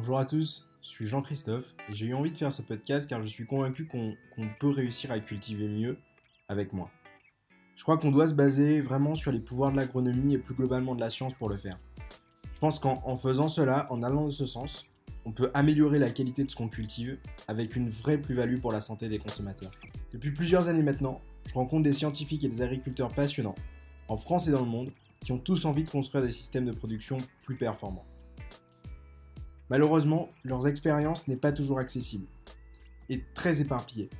Bonjour à tous, je suis Jean-Christophe et j'ai eu envie de faire ce podcast car je suis convaincu qu'on peut réussir à cultiver mieux avec moi. Je crois qu'on doit se baser vraiment sur les pouvoirs de l'agronomie et plus globalement de la science pour le faire. Je pense qu'en faisant cela, en allant dans ce sens, on peut améliorer la qualité de ce qu'on cultive avec une vraie plus-value pour la santé des consommateurs. Depuis plusieurs années maintenant, je rencontre des scientifiques et des agriculteurs passionnants, en France et dans le monde, qui ont tous envie de construire des systèmes de production plus performants. Malheureusement, leurs expériences n'est pas toujours accessible et très éparpillée.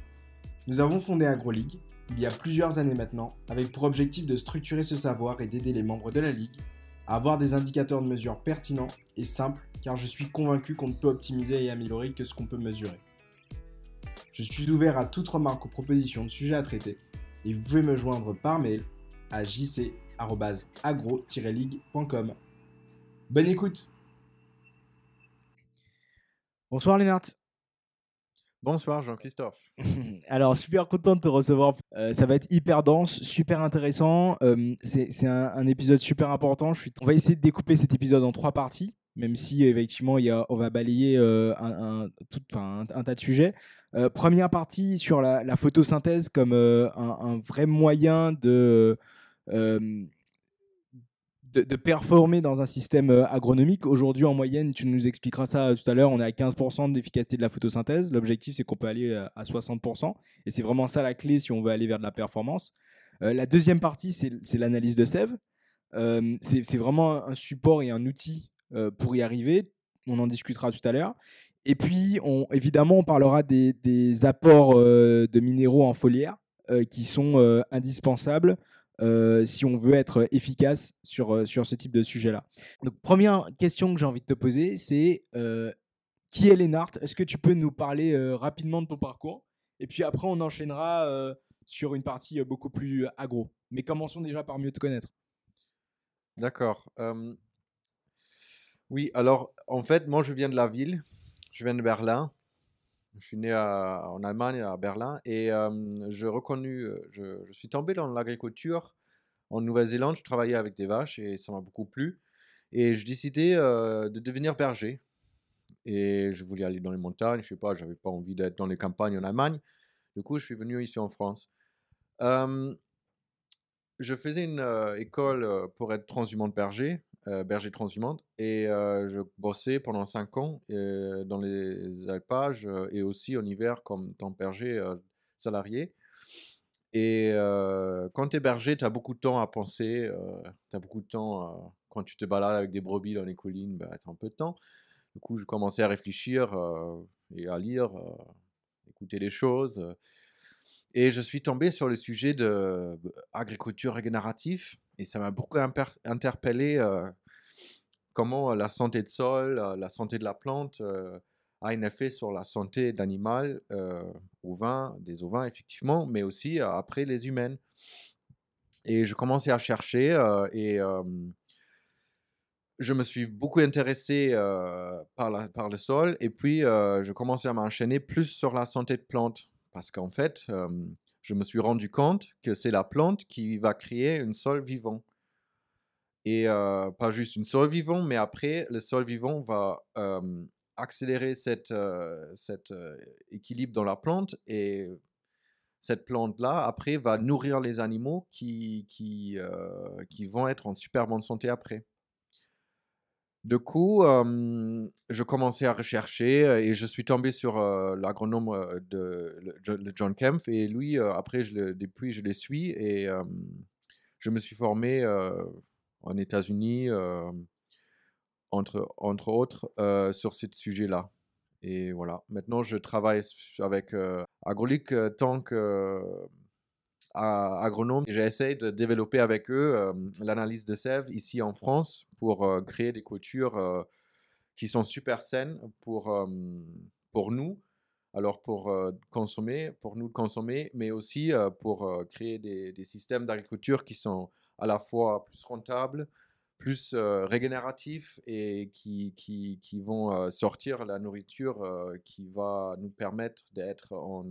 Nous avons fondé AgroLeague il y a plusieurs années maintenant avec pour objectif de structurer ce savoir et d'aider les membres de la Ligue à avoir des indicateurs de mesure pertinents et simples car je suis convaincu qu'on ne peut optimiser et améliorer que ce qu'on peut mesurer. Je suis ouvert à toute remarque ou proposition de sujets à traiter et vous pouvez me joindre par mail à jc.agro-league.com. Bonne écoute Bonsoir Lénart. Bonsoir Jean-Christophe. Alors super content de te recevoir. Euh, ça va être hyper dense, super intéressant. Euh, c'est un, épisode super important. Je suis... On va essayer de découper cet épisode en trois parties, même si effectivement il y a, on va balayer euh, un, tout, un, tas de sujets. première partie sur la, la photosynthèse comme un, vrai moyen de de, performer dans un système euh, agronomique. Aujourd'hui, en moyenne, tu nous expliqueras ça tout à l'heure, on est à 15% d'efficacité de la photosynthèse. L'objectif, c'est qu'on peut aller euh, à 60%. Et c'est vraiment ça la clé si on veut aller vers de la performance. Euh, la deuxième partie, c'est l'analyse de sève. c'est vraiment un support et un outil pour y arriver. On en discutera tout à l'heure. Et puis, on, évidemment, on parlera des, des apports de minéraux en foliaire qui sont indispensables euh, si on veut être efficace sur, euh, sur ce type de sujet-là. Donc, première question que j'ai envie de te poser, c'est euh, qui est Lénart Est-ce que tu peux nous parler rapidement de ton parcours? Et puis après, on enchaînera sur une partie beaucoup plus agro. Mais commençons déjà par mieux te connaître. D'accord. Oui, alors en fait, moi je viens de la ville, je viens de Berlin. Je suis né en Allemagne, à Berlin, et je, reconnu, je, suis tombé dans l'agriculture en Nouvelle-Zélande. Je travaillais avec des vaches et ça m'a beaucoup plu. Et je décidais de devenir berger. Et je voulais aller dans les montagnes, je sais pas, j'avais pas envie d'être dans les campagnes en Allemagne. Du coup, je suis venu ici en France. je faisais une école pour être transhumante berger euh, berger transhumante. Et euh, je bossais pendant 5 ans euh, dans les alpages et aussi en hiver comme temps berger salarié. Et quand tu es berger, tu as beaucoup de temps à penser, tu as beaucoup de temps, quand tu te balades avec des brebis dans les collines, bah, tu as un peu de temps. Du coup, je commençais à réfléchir et à lire, écouter les choses. Et je suis tombé sur le sujet de agriculture régénérative et ça m'a beaucoup interpellé comment la santé de sol, la santé de la plante a un effet sur la santé d'animal, vin, des ovins effectivement, mais aussi après les humaines. Et je commençais à chercher et je me suis beaucoup intéressé par, le sol et puis je commençais à m'enchaîner plus sur la santé de plante parce qu'en fait, je me suis rendu compte que c'est la plante qui va créer un sol vivant. Et pas juste une sol vivant, mais après, le sol vivant va accélérer cet cette équilibre dans la plante et cette plante-là, après, va nourrir les animaux qui, qui vont être en super bonne santé après. Du coup, je commençais à rechercher et je suis tombé sur l'agronome de, John Kempf et lui, après, depuis, je les suis et je me suis formé en États-Unis, entre, entre autres, sur ce sujet-là. Et voilà, maintenant je travaille avec Agrolic tant que agronome. J'essaie de développer avec eux l'analyse de sève ici en France pour créer des cultures qui sont super saines pour, pour nous. Alors pour consommer, pour nous consommer, mais aussi pour créer des, des systèmes d'agriculture qui sont à la fois plus rentables, plus régénératifs et qui, qui, qui vont sortir la nourriture qui va nous permettre d'être en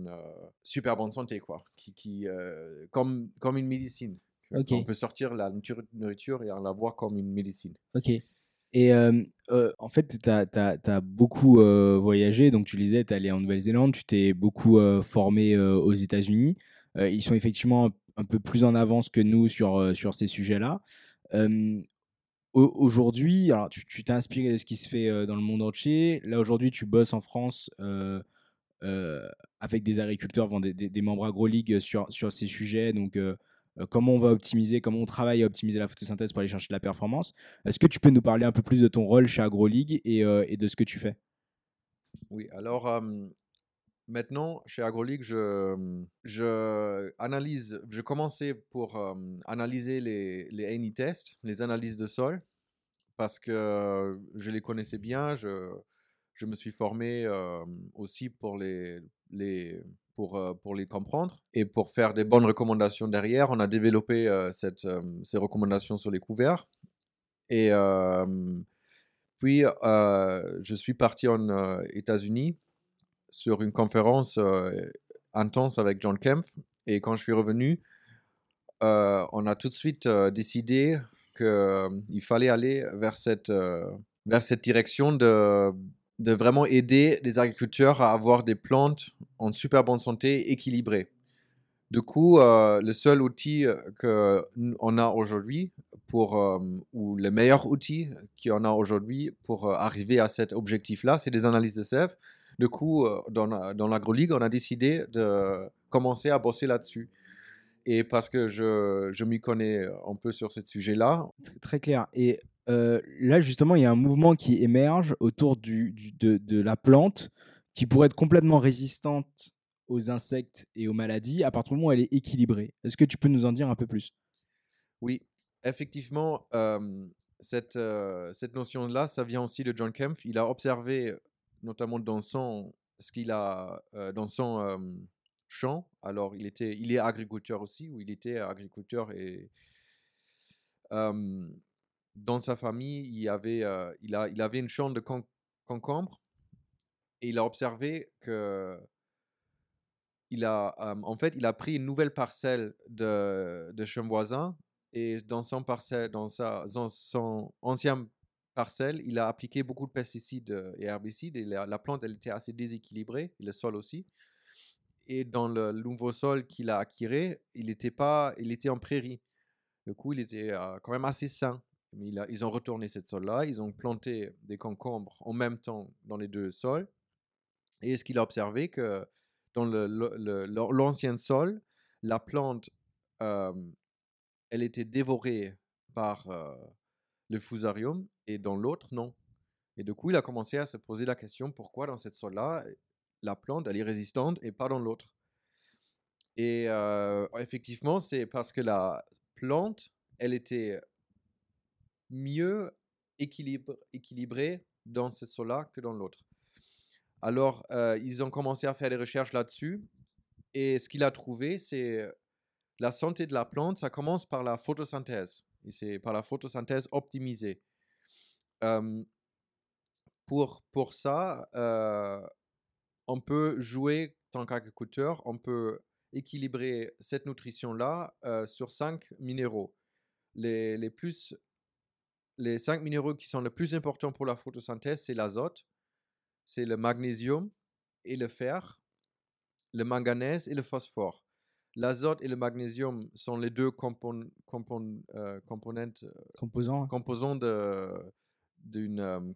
super bonne santé, quoi. Qui, qui comme, comme une médecine. On peut sortir la nourriture et en la voir comme une médecine. Ok. Et en fait, tu as, beaucoup voyagé. Donc, tu disais, tu es allé en Nouvelle-Zélande, tu t'es beaucoup formé aux États-Unis. ils sont effectivement un, peu plus en avance que nous sur, sur ces sujets-là. Aujourd'hui, tu t'es inspiré de ce qui se fait dans le monde entier. Là, aujourd'hui, tu bosses en France avec des agriculteurs, des, membres AgroLeague sur, sur ces sujets. Donc, euh, comment on va optimiser, comment on travaille à optimiser la photosynthèse pour aller chercher de la performance. Est-ce que tu peux nous parler un peu plus de ton rôle chez AgroLeague euh, et de ce que tu fais? Oui, alors maintenant chez AgroLeague, je, je analyse, je commençais pour analyser les, les ANI tests, les analyses de sol, parce que je les connaissais bien. Je, je me suis formé aussi pour les, les pour, pour les comprendre et pour faire des bonnes recommandations derrière. On a développé cette, ces recommandations sur les couverts. Et puis, je suis parti en États-Unis sur une conférence intense avec John Kempf. Et quand je suis revenu, on a tout de suite décidé qu'il fallait aller vers cette, direction de vraiment aider les agriculteurs à avoir des plantes en super bonne santé, équilibrées. Du coup, le seul outil qu'on a aujourd'hui, pour, ou le meilleur outil qu'on a aujourd'hui pour arriver à cet objectif-là, c'est des analyses de sève. Du coup, dans, dans l'AgroLeague, on a décidé de commencer à bosser là-dessus. Et parce que je, je m'y connais un peu sur ce sujet-là. Très clair. Et euh, là, justement, il y a un mouvement qui émerge autour du, de, la plante qui pourrait être complètement résistante aux insectes et aux maladies à partir du moment où elle est équilibrée. Est-ce que tu peux nous en dire un peu plus? Oui, effectivement, euh, cette, euh, cette notion-là, ça vient aussi de John Kempf. Il a observé, notamment dans son, ce qu'il a dans son champ. Alors, il, était, il est agriculteur aussi, ou il était agriculteur et dans sa famille, il, avait, euh, il, a, il avait une chambre de concombre et il a observé que il a, en fait, il a pris une nouvelle parcelle de, de voisin et dans son, parcelle, dans, sa, dans son ancienne il a appliqué beaucoup de pesticides et herbicides et la, plante, elle était assez déséquilibrée, le sol aussi. Et dans le nouveau sol qu'il a acquis, il était, pas, il était en prairie. Du coup, il était euh, quand même assez sain ils ont retourné cette sol-là, ils ont planté des concombres en même temps dans les deux sols. Et ce qu'il a observé que dans l'ancien sol, la plante, elle était dévorée par le fusarium et dans l'autre, non. Et du coup, il a commencé à se poser la question pourquoi dans cette sol-là, la plante, elle est résistante et pas dans l'autre? Et effectivement, c'est parce que la plante, elle était mieux équilibré dans ce sol-là que dans l'autre. Alors, ils ont commencé à faire des recherches là-dessus. Et ce qu'il a trouvé, c'est la santé de la plante, ça commence par la photosynthèse. Et c'est par la photosynthèse optimisée. pour, pour ça, on peut jouer tant qu'agriculteur, on peut équilibrer cette nutrition-là sur cinq minéraux. Les, les, plus les cinq minéraux qui sont les plus importants pour la photosynthèse, c'est l'azote, c'est le magnésium et le fer, le manganèse et le phosphore. L'azote et le magnésium sont les deux compon euh, componentes, euh, composants, composants d'une euh,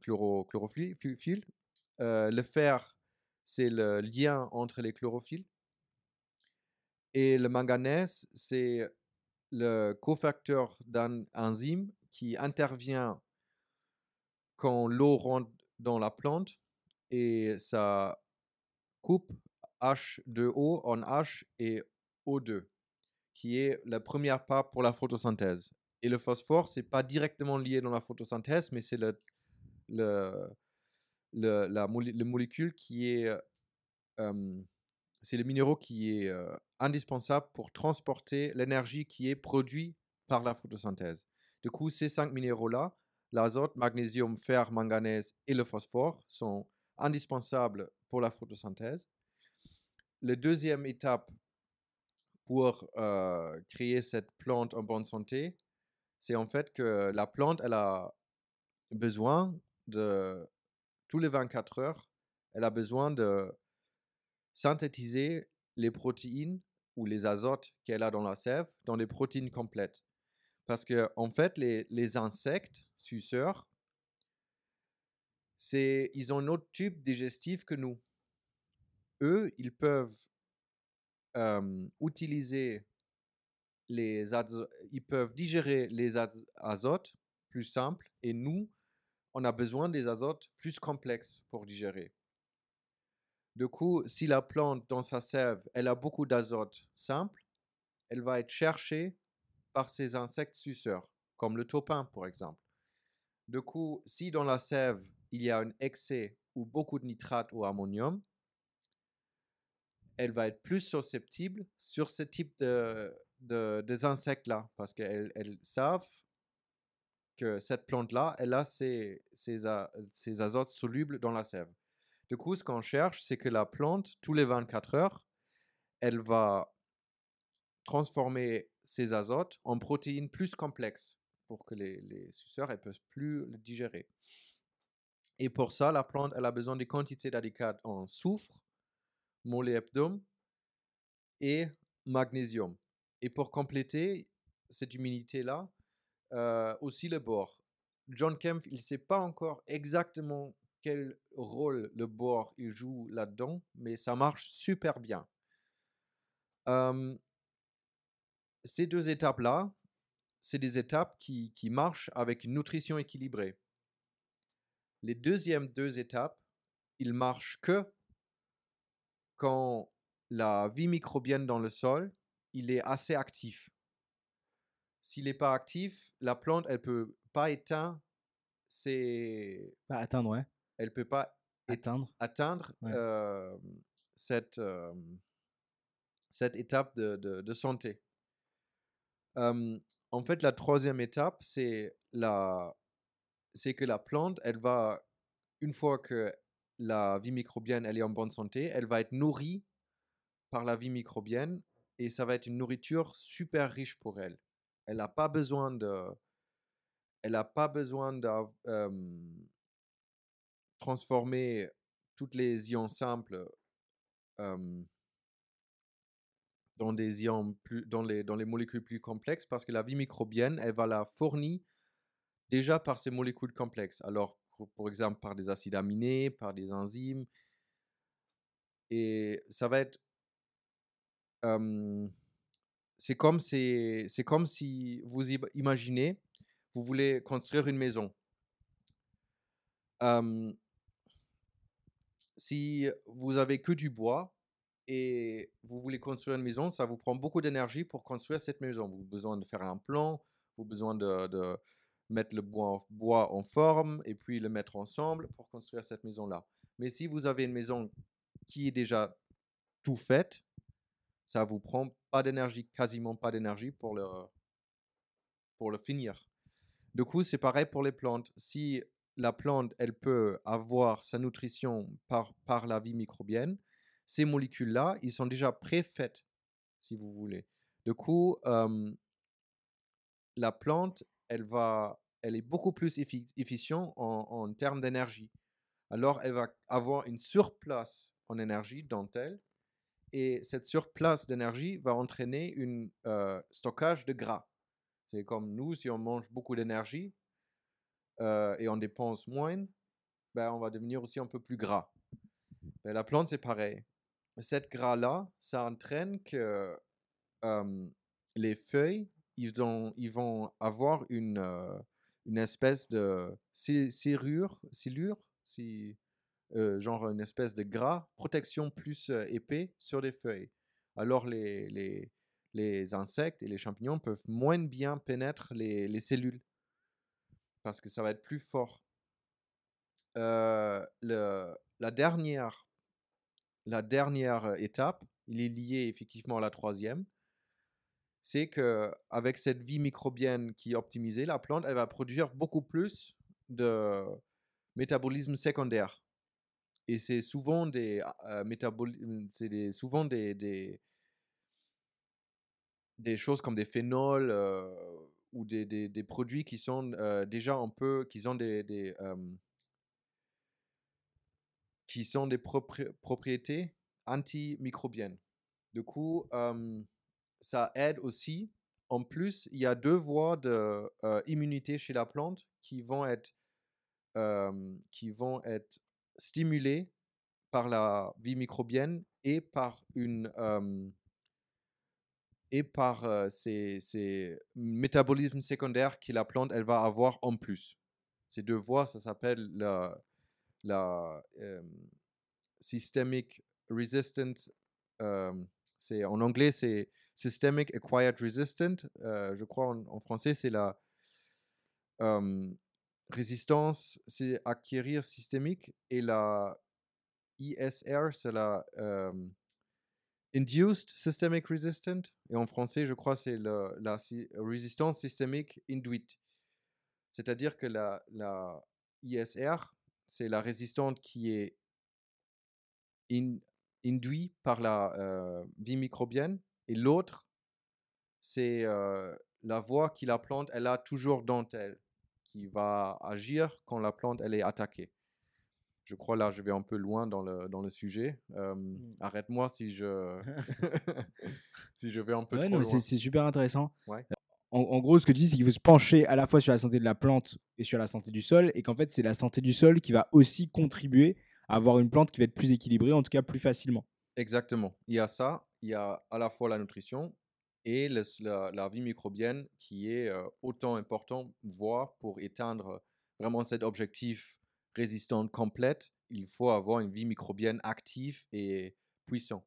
chlorophylle. le fer, c'est le lien entre les chlorophylles. Et le manganèse, c'est le cofacteur d'un enzyme qui intervient quand l'eau rentre dans la plante et ça coupe H2O en H et O2, qui est la première part pour la photosynthèse. Et le phosphore, c'est pas directement lié dans la photosynthèse, mais c'est le, le, le, la molécule qui est, c'est le minéraux qui est indispensable pour transporter l'énergie qui est produite par la photosynthèse. Du coup, ces cinq minéraux-là, l'azote, magnésium, fer, manganèse et le phosphore, sont indispensables pour la photosynthèse. La deuxième étape pour créer cette plante en bonne santé, c'est en fait que la plante, elle a besoin de, tous les 24 heures, elle a besoin de synthétiser les protéines ou les azotes qu'elle a dans la sève dans des protéines complètes. Parce que, en fait, les, les insectes suceurs, c'est, ils ont un autre tube digestif que nous. Eux, ils peuvent utiliser les ils peuvent digérer les azotes plus simples et nous, on a besoin des azotes plus complexes pour digérer. Du coup, si la plante dans sa sève, elle a beaucoup d'azote simple, elle va être cherchée par ces insectes suceurs, comme le topin par exemple. Du coup, si dans la sève, il y a un excès ou beaucoup de nitrate ou ammonium, elle va être plus susceptible sur ce type de, de des insectes-là, parce qu'elles elles savent que cette plante-là, elle a ses, azotes solubles dans la sève. Du coup, ce qu'on cherche, c'est que la plante, tous les 24 heures, elle va transformer ces azotes en protéines plus complexes pour que les, les suceurs ne puissent plus le digérer. Et pour ça, la plante, elle a besoin de quantités adéquates en soufre, molybdène et magnésium. Et pour compléter cette humidité-là, euh, aussi le bord. John Kempf, il ne sait pas encore exactement quel rôle le bord il joue là-dedans, mais ça marche super bien. ces deux étapes-là, c'est des étapes qui, qui marchent avec une nutrition équilibrée. Les deuxièmes deux étapes, ils marchent que quand la vie microbienne dans le sol, il est assez actif. S'il n'est pas actif, la plante, elle peut pas éteindre ses... Pas atteindre, ouais. Elle peut pas atteindre, atteindre cette, cette étape de, de, santé. en fait, la troisième étape, c'est la, c'est que la plante, elle va, une fois que la vie microbienne elle est en bonne santé, elle va être nourrie par la vie microbienne et ça va être une nourriture super riche pour elle. Elle n'a pas besoin de, elle pas besoin de transformer toutes les ions simples dans des ions plus, dans les, dans les molécules plus complexes parce que la vie microbienne, elle va la fournir déjà par ces molécules complexes. Alors, par exemple, par des acides aminés, par des enzymes. Et ça va être... c'est comme, c'est comme si vous imaginez, vous voulez construire une maison. si vous avez que du bois et vous voulez construire une maison, ça vous prend beaucoup d'énergie pour construire cette maison. Vous avez besoin de faire un plan, vous avez besoin de mettre le bois en, forme et puis le mettre ensemble pour construire cette maison-là. Mais si vous avez une maison qui est déjà tout faite, ça vous prend pas d'énergie, quasiment pas d'énergie pour le, pour le finir. Du coup, c'est pareil pour les plantes. Si la plante, elle peut avoir sa nutrition par, par la vie microbienne, ces molécules-là, ils sont déjà préfaites, si vous voulez. Du coup, la plante, elle va elle est beaucoup plus efficiente en, termes d'énergie. Alors, elle va avoir une surplace en énergie dans elle. Et cette surplace d'énergie va entraîner un euh, stockage de gras. C'est comme nous, si on mange beaucoup d'énergie euh, et on dépense moins, ben, on va devenir aussi un peu plus gras. Ben, la plante, c'est pareil. Cette gras-là, ça entraîne que euh, les feuilles, ils, ont, ils vont avoir une, une espèce de serrure, silure, si, euh, genre une espèce de gras, protection plus euh, épais sur les feuilles. Alors les, les, les, insectes et les champignons peuvent moins bien pénétrer les, les cellules parce que ça va être plus fort. Euh, la, dernière, la dernière étape, il est lié effectivement à la troisième, c'est que avec cette vie microbienne qui est optimisée, la plante elle va produire beaucoup plus de métabolisme secondaire. Et c'est souvent des euh, c'est souvent des, des, des choses comme des phénols euh, ou des, des, des produits qui sont euh, déjà un peu, qui ont des, des euh, qui sont des propri- propriétés antimicrobiennes. Du coup, ça aide aussi. En plus, il y a deux voies d'immunité chez la plante qui vont être, qui vont être stimulées par la vie microbienne et par une et par ces, ces métabolismes secondaires que la plante elle va avoir en plus. Ces deux voies, ça s'appelle la, la systemic resistant. c'est en anglais c'est systemic acquired resistant. euh, je crois en, français c'est la résistance, c'est acquérir systémique et la ISR c'est la induced systemic resistant et en français je crois c'est la si- résistance systémique induite. C'est-à-dire que la, la ISR, c'est la résistante qui est in- induite par la vie microbienne et l'autre, c'est euh, la voie que la plante elle a toujours dans elle, qui va agir quand la plante elle est attaquée. Je crois là, je vais un peu loin dans le, dans le sujet. Euh, Mm. Arrête-moi si je, si je vais un peu Ouais, trop non, loin. c'est c'est super intéressant. Ouais. En, en gros, ce que tu dis, c'est qu'il faut se pencher à la fois sur la santé de la plante et sur la santé du sol, et qu'en fait, c'est la santé du sol qui va aussi contribuer à avoir une plante qui va être plus équilibrée, en tout cas plus facilement. Exactement. Il y a ça, il y a à la fois la nutrition et le- la, la vie microbienne qui est euh, autant important, voire pour éteindre vraiment cet objectif résistante complète, il faut avoir une vie microbienne active et puissante.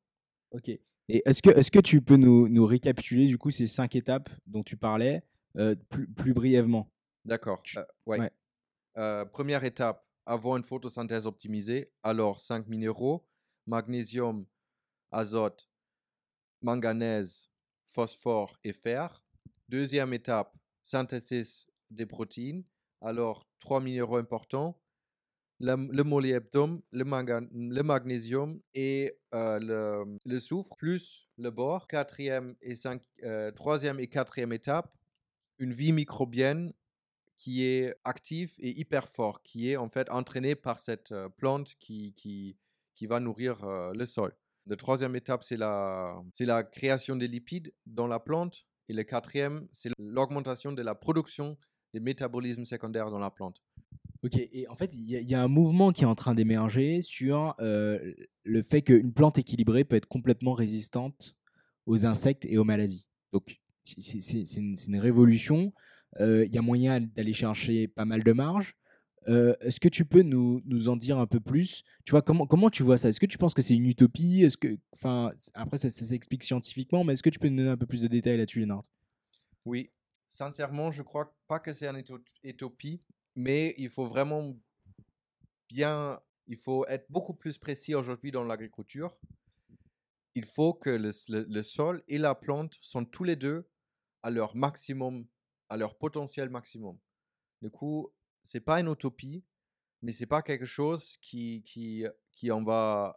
Ok. Et est-ce que, est que tu peux nous, nous récapituler du coup ces cinq étapes dont tu parlais euh, plus, plus brièvement? D'accord. Tu- euh, ouais. ouais. Euh, première étape, avoir une photosynthèse optimisée. Alors, cinq minéraux, magnésium, azote, manganèse, phosphore et fer. Deuxième étape, synthèse des protéines. Alors, trois minéraux importants, le, le molybdène, le, magnésium et euh, le, soufre, plus le bore. Quatrième et euh, troisième et quatrième étape, une vie microbienne qui est active et hyper fort, qui est en fait entraînée par cette euh, plante qui, qui, qui va nourrir le sol. La troisième étape, c'est la, création des lipides dans la plante. Et le quatrième, c'est l'augmentation de la production des métabolismes secondaires dans la plante. Ok, et en fait, il y, a- un mouvement qui est en train d'émerger sur euh, le fait qu'une plante équilibrée peut être complètement résistante aux insectes et aux maladies. Donc, c'est une révolution. Euh, Il y a moyen d'aller chercher pas mal de marge. Euh, Est-ce que tu peux nous, nous en dire un peu plus? Tu vois comment comment tu vois ça? Est-ce que tu penses que c'est une utopie? Est-ce que, enfin, après ça, s'explique scientifiquement, mais est-ce que tu peux nous donner un peu plus de détails là-dessus, Lénard? Oui, sincèrement, je crois pas que c'est une uto- utopie, mais il faut vraiment bien, il faut être beaucoup plus précis aujourd'hui dans l'agriculture. Il faut que le, le- le sol et la plante sont tous les deux à leur maximum, à leur potentiel maximum. Du coup, c'est pas une utopie, mais c'est pas quelque chose qui, qui, qui on va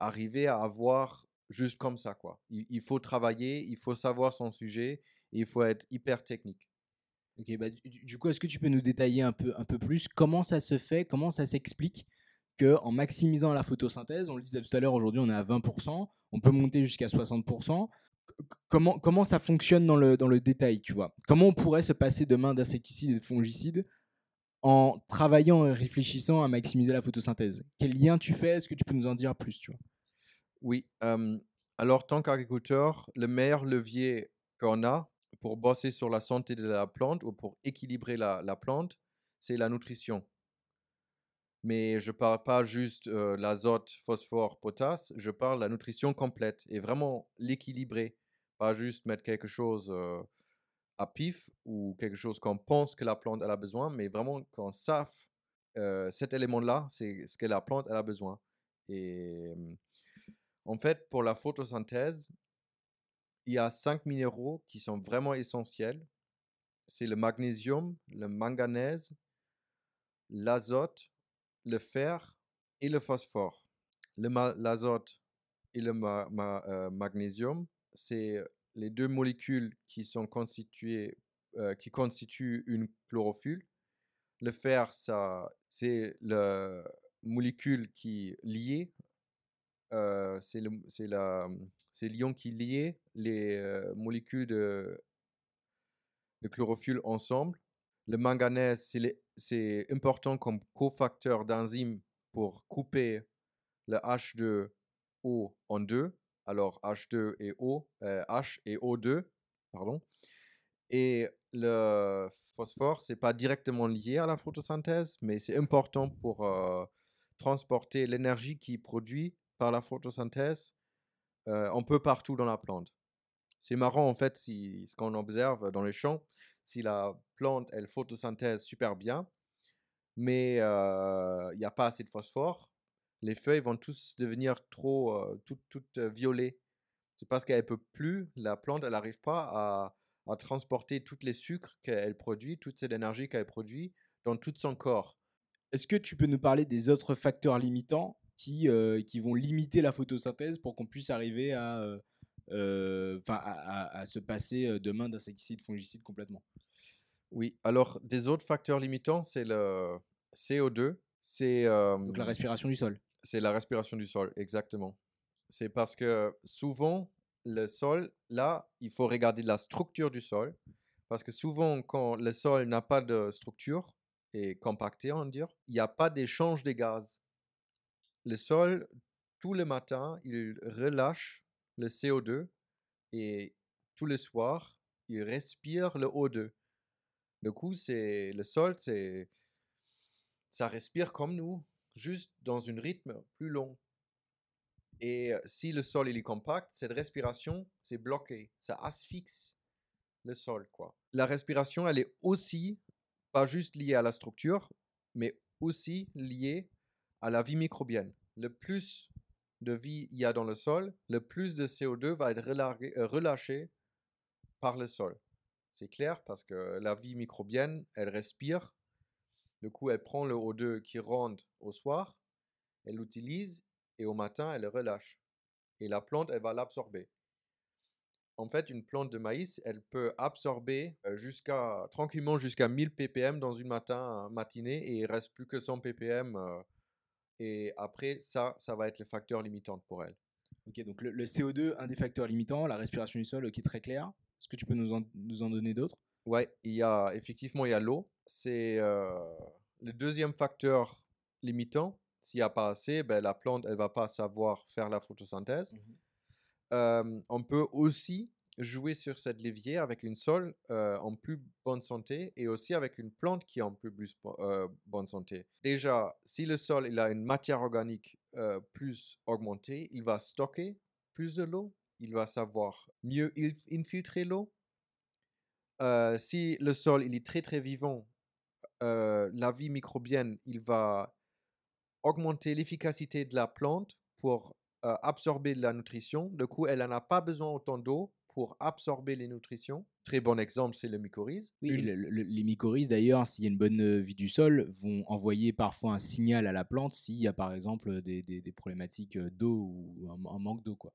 arriver à avoir juste comme ça, quoi. Il, faut travailler, il faut savoir son sujet, et il faut être hyper technique. Ok, bah, du, coup, est-ce que tu peux nous détailler un peu, un peu plus comment ça se fait, comment ça s'explique que en maximisant la photosynthèse, on le disait tout à l'heure, aujourd'hui on est à 20%, on peut monter jusqu'à 60%. C- Comment, comment ça fonctionne dans le, dans le détail, tu vois? Comment on pourrait se passer demain d'insecticides et de fongicides en travaillant et réfléchissant à maximiser la photosynthèse Quel lien tu fais? Est-ce que tu peux nous en dire plus, tu vois? Oui. alors, tant qu'agriculteur, le meilleur levier qu'on a pour bosser sur la santé de la plante ou pour équilibrer la, la plante, c'est la nutrition. Mais je parle pas juste euh, l'azote, phosphore, potasse, je parle la nutrition complète et vraiment l'équilibrer. Pas juste mettre quelque chose à pif ou quelque chose qu'on pense que la plante elle a besoin, mais vraiment qu'on sache euh, cet élément-là, c'est ce que la plante a besoin. Et en fait, pour la photosynthèse, il y a cinq minéraux qui sont vraiment essentiels. C'est le magnésium, le manganèse, l'azote, le fer et le phosphore. L'azote et le euh, magnésium, c'est les deux molécules qui sont constituées euh, qui constitue une chlorophylle. Le fer, ça, c'est la molécule qui liée, euh, c'est le, c'est l'ion qui lie les euh, molécules de, de chlorophylle ensemble. Le manganèse, c'est, c'est important comme cofacteur d'enzyme pour couper le H2O en deux. Alors H2 et O, euh, H et O2, pardon. Et le phosphore, c'est pas directement lié à la photosynthèse, mais c'est important pour euh, transporter l'énergie qui est produite par la photosynthèse euh, un peu partout dans la plante. C'est marrant en fait si, ce qu'on observe dans les champs, si la plante elle photosynthèse super bien, mais euh, il n'y a pas assez de phosphore, les feuilles vont tous devenir trop euh, toutes, toutes violettes. C'est parce qu'elle peut plus, la plante elle n'arrive pas à, à transporter tous les sucres qu'elle produit, toute cette énergie qu'elle produit dans tout son corps. Est-ce que tu peux nous parler des autres facteurs limitants qui, euh, qui vont limiter la photosynthèse pour qu'on puisse arriver à, euh, à, à- à se passer demain d'insecticides, fongicides complètement? Oui, alors des autres facteurs limitants, c'est le CO2, c'est euh, Donc la respiration du sol. C'est la respiration du sol, exactement. C'est parce que souvent, le sol, là, il faut regarder la structure du sol. Parce que souvent, quand le sol n'a pas de structure et compacté, on va dire, il n'y a pas d'échange des gaz. Le sol, tout le matin, il relâche le CO2 et tout le soir, il respire le O2. Du coup, c'est le sol, c'est ça respire comme nous, juste dans un rythme plus long. Et euh, si le sol est compact, cette respiration, c'est bloqué, ça asphyxie le sol, quoi. La respiration, elle est aussi pas juste liée à la structure, mais aussi liée à la vie microbienne. Le plus de vie il y a dans le sol, le plus de CO2 va être euh, relâché par le sol. C'est clair parce que la vie microbienne, elle respire. Du coup, elle prend le O2 qui rentre au soir, elle l'utilise et au matin, elle le relâche. Et la plante, elle va l'absorber. En fait, une plante de maïs, elle peut absorber euh, jusqu'à tranquillement jusqu'à 1000 ppm dans une matin, matinée et il reste plus que 100 ppm. euh, et après, ça, ça va être le facteur limitant pour elle. Ok, donc le, le CO2, un des facteurs limitants, la respiration du sol, ok, très clair. Est-ce que tu peux nous en donner d'autres? Ouais, il y a effectivement il y a l'eau. C'est euh, le deuxième facteur limitant. S'il n'y a pas assez, ben, la plante elle va pas savoir faire la photosynthèse. Euh, on peut aussi jouer sur cette levier avec une sol euh, en plus bonne santé et aussi avec une plante qui est en plus, plus euh, bonne santé. Déjà, si le sol il a une matière organique plus augmentée, il va stocker plus de l'eau, il va savoir mieux il- infiltrer l'eau. Euh, si le sol il est très très vivant, euh, la vie microbienne il va augmenter l'efficacité de la plante pour euh, absorber de la nutrition. Du coup, elle n'en a pas besoin autant d'eau pour absorber les nutritions. Très bon exemple, c'est le mycorhize. Oui, Une- le- le- les mycorhizes d'ailleurs, s'il y a une bonne vie du sol, vont envoyer parfois un signal à la plante s'il y a par exemple des, des- des problématiques d'eau ou un, un manque d'eau. quoi.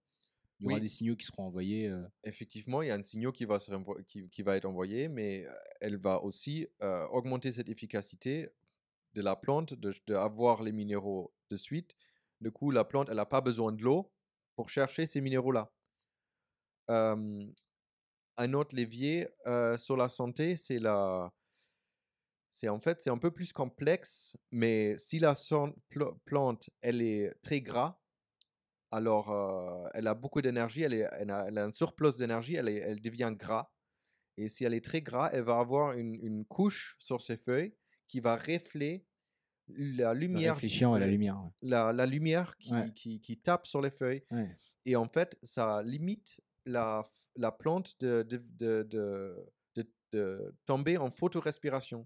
Il y aura Oui. des signaux qui seront envoyés. euh, Effectivement, il y a un signal qui va, se qui, qui va être envoyé, mais elle va aussi euh, augmenter cette efficacité de la plante, de- d'avoir les minéraux de suite. Du coup, la plante, elle n'a pas besoin de l'eau pour chercher ces minéraux-là. Euh, un autre levier sur la santé, c'est la... C'est en fait, c'est un peu plus complexe, mais si la plante, elle est très gras, alors euh, elle a beaucoup d'énergie, elle, a, elle a un surplus d'énergie, elle, devient gras. Et si elle est très gras, elle va avoir une, une couche sur ses feuilles qui va refléter la lumière, réfléchissant à la lumière. ouais. la, la lumière qui, Ouais. qui, qui tape sur les feuilles. Ouais. Et en fait, ça limite la, plante de, de, de, de, de- de tomber en photorespiration.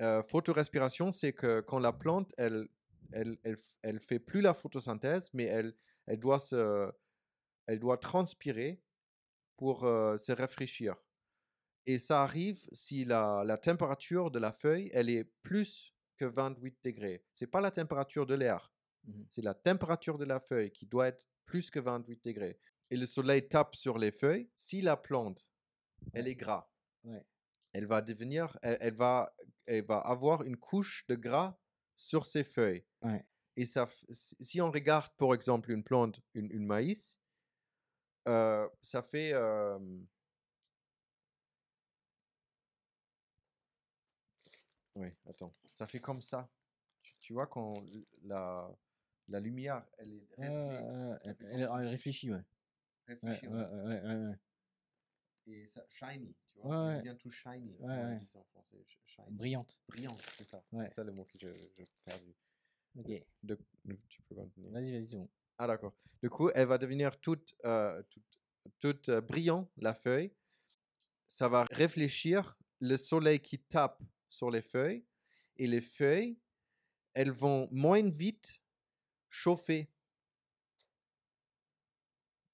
Euh, photorespiration, c'est que quand la plante, elle, elle, elle, f- elle fait plus la photosynthèse, mais elle, elle, doit, se, elle doit transpirer pour euh, se rafraîchir. Et ça arrive si la, la température de la feuille, elle est plus que 28 degrés. C'est pas la température de l'air, Mhm. c'est la température de la feuille qui doit être plus que 28 degrés. Et le soleil tape sur les feuilles. Si la plante, elle est gras, Ouais. elle va devenir, elle, elle va, elle va avoir une couche de gras sur ses feuilles. Ouais. Et ça, si on regarde, par exemple, une plante, une, une maïs, euh, ça fait. euh, Oui, attends. Ça fait comme ça. Tu, vois quand la, la lumière, elle est elle, réfléchit, ouais. Ouais, réfléchi, ouais, ouais. ouais. Et ça, shiny, tu vois. ouais. Devient tout shiny. Ouais, en français sh- Shiny. Brillante. Brillant, c'est ça. C'est ça le mot que je perdu. Ok. De- tu peux continuer. Vas-y, vas-y, c'est bon. Ah d'accord. Du coup, elle va devenir toute, euh, toute, toute euh, brillante, la feuille. Ça va réfléchir le soleil qui tape sur les feuilles. Et les feuilles, elles vont moins vite chauffer.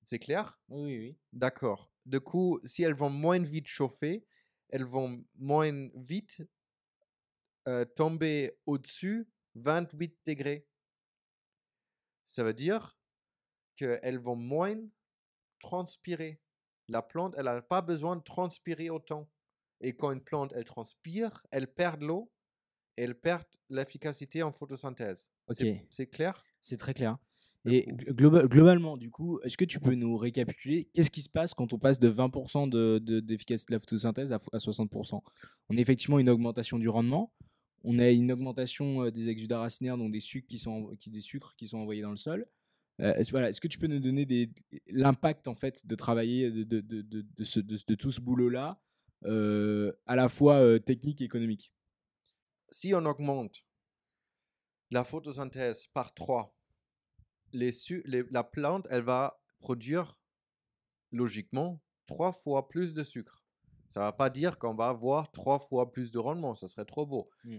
C'est clair? Oui, oui, oui. D'accord. Du coup, si elles vont moins vite chauffer, elles vont moins vite euh, tomber au-dessus 28 degrés. Ça veut dire qu'elles vont moins transpirer. La plante, elle n'a pas besoin de transpirer autant. Et quand une plante, elle transpire, elle perd l'eau et elle perd l'efficacité en photosynthèse. C'est- clair? C'est très clair. Et globalement, du coup, est-ce que tu peux nous récapituler qu'est-ce qui se passe quand on passe de 20% de- de- d'efficacité de, la photosynthèse à, à 60% On a effectivement une augmentation du rendement, on a une augmentation des exudats racinaires, donc des sucres qui sont, qui, des sucres qui sont envoyés dans le sol. Euh, est-ce, voilà, est-ce que tu peux nous donner des, l'impact en fait de travailler de, de, de, ce- tout ce boulot-là, euh, à la fois euh, technique et économique? Si on augmente la photosynthèse par 3, les su- les- la plante, elle va produire logiquement trois fois plus de sucre. Ça ne va pas dire qu'on va avoir trois fois plus de rendement, ça serait trop beau. Mm.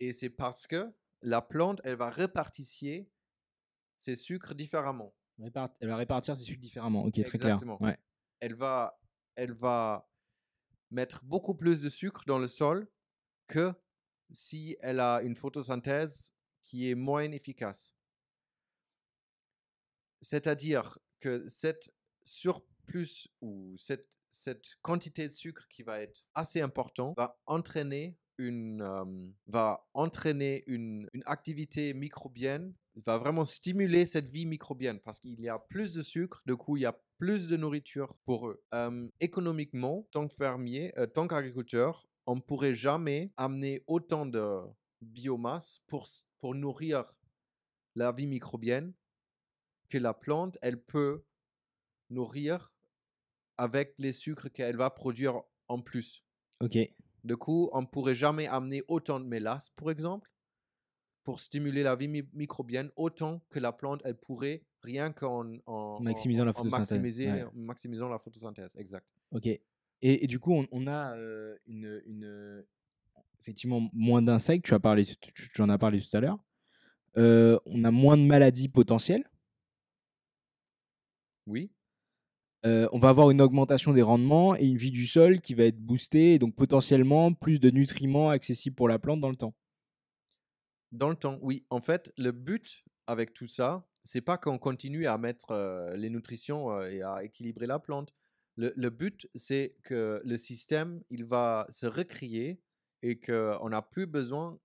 Et c'est parce que la plante, elle va répartier ses sucres différemment. Répart- Elle va répartir ses sucres différemment. Ok, très clair. Ouais. Elle va, elle va mettre beaucoup plus de sucre dans le sol que si elle a une photosynthèse qui est moins efficace. C'est-à-dire que cette surplus ou cette, cette quantité de sucre qui va être assez importante va entraîner va entraîner une, une activité microbienne, va vraiment stimuler cette vie microbienne parce qu'il y a plus de sucre, du coup il y a plus de nourriture pour eux. Économiquement, tant que fermier, tant qu'agriculteur, on ne pourrait jamais amener autant de biomasse pour, pour nourrir la vie microbienne que la plante, elle peut nourrir avec les sucres qu'elle va produire en plus. Ok. Du coup, on ne pourrait jamais amener autant de mélasse, par exemple, pour stimuler la vie mi- microbienne, autant que la plante, elle pourrait, rien qu'en en, Maximisant en- la photosynthèse, ouais. maximisant la photosynthèse, exact. Ok. Et, et du coup, on, on a euh, une, une- effectivement moins d'insectes. Tu as parlé, tu, tu- tu en as parlé tout à l'heure. Euh, on a moins de maladies potentielles. Oui, Euh, on va avoir une augmentation des rendements et une vie du sol qui va être boostée, et donc potentiellement plus de nutriments accessibles pour la plante dans le temps. dans le temps, oui. En fait, le but avec tout ça, c'est pas qu'on continue à mettre euh, les nutritions euh, et à équilibrer la plante. Le, le but, c'est que le système, il va se recréer et qu'on n'a plus besoin,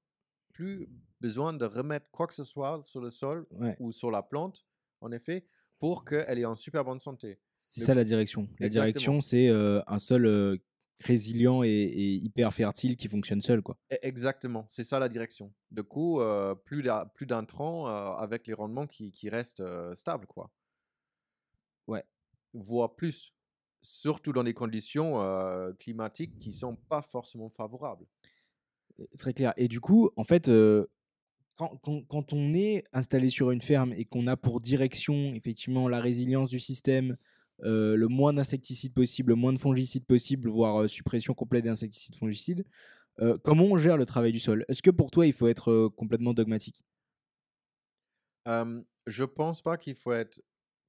plus besoin de remettre quoi que ce soit sur le sol Ouais. ou sur la plante, en effet, pour qu'elle est en super bonne santé. C'est ça la direction. La Exactement. direction, c'est euh, un sol euh, résilient et, et hyper fertile qui fonctionne seul. Quoi. E- Exactement, c'est ça la direction. Du coup, euh, plus d'un euh, avec les rendements qui, qui restent stables, quoi. Ouais. Voire plus, surtout dans des conditions climatiques qui sont pas forcément favorables. Très clair. Et du coup, en fait, quand, on est installé sur une ferme et qu'on a pour direction effectivement la résilience du système, euh, le moins d'insecticides possible, le moins de fongicides possible, voire euh, suppression complète des insecticides fongicides, euh, comment on gère le travail du sol? Est-ce que pour toi, il faut être complètement dogmatique? Je pense pas qu'il faut être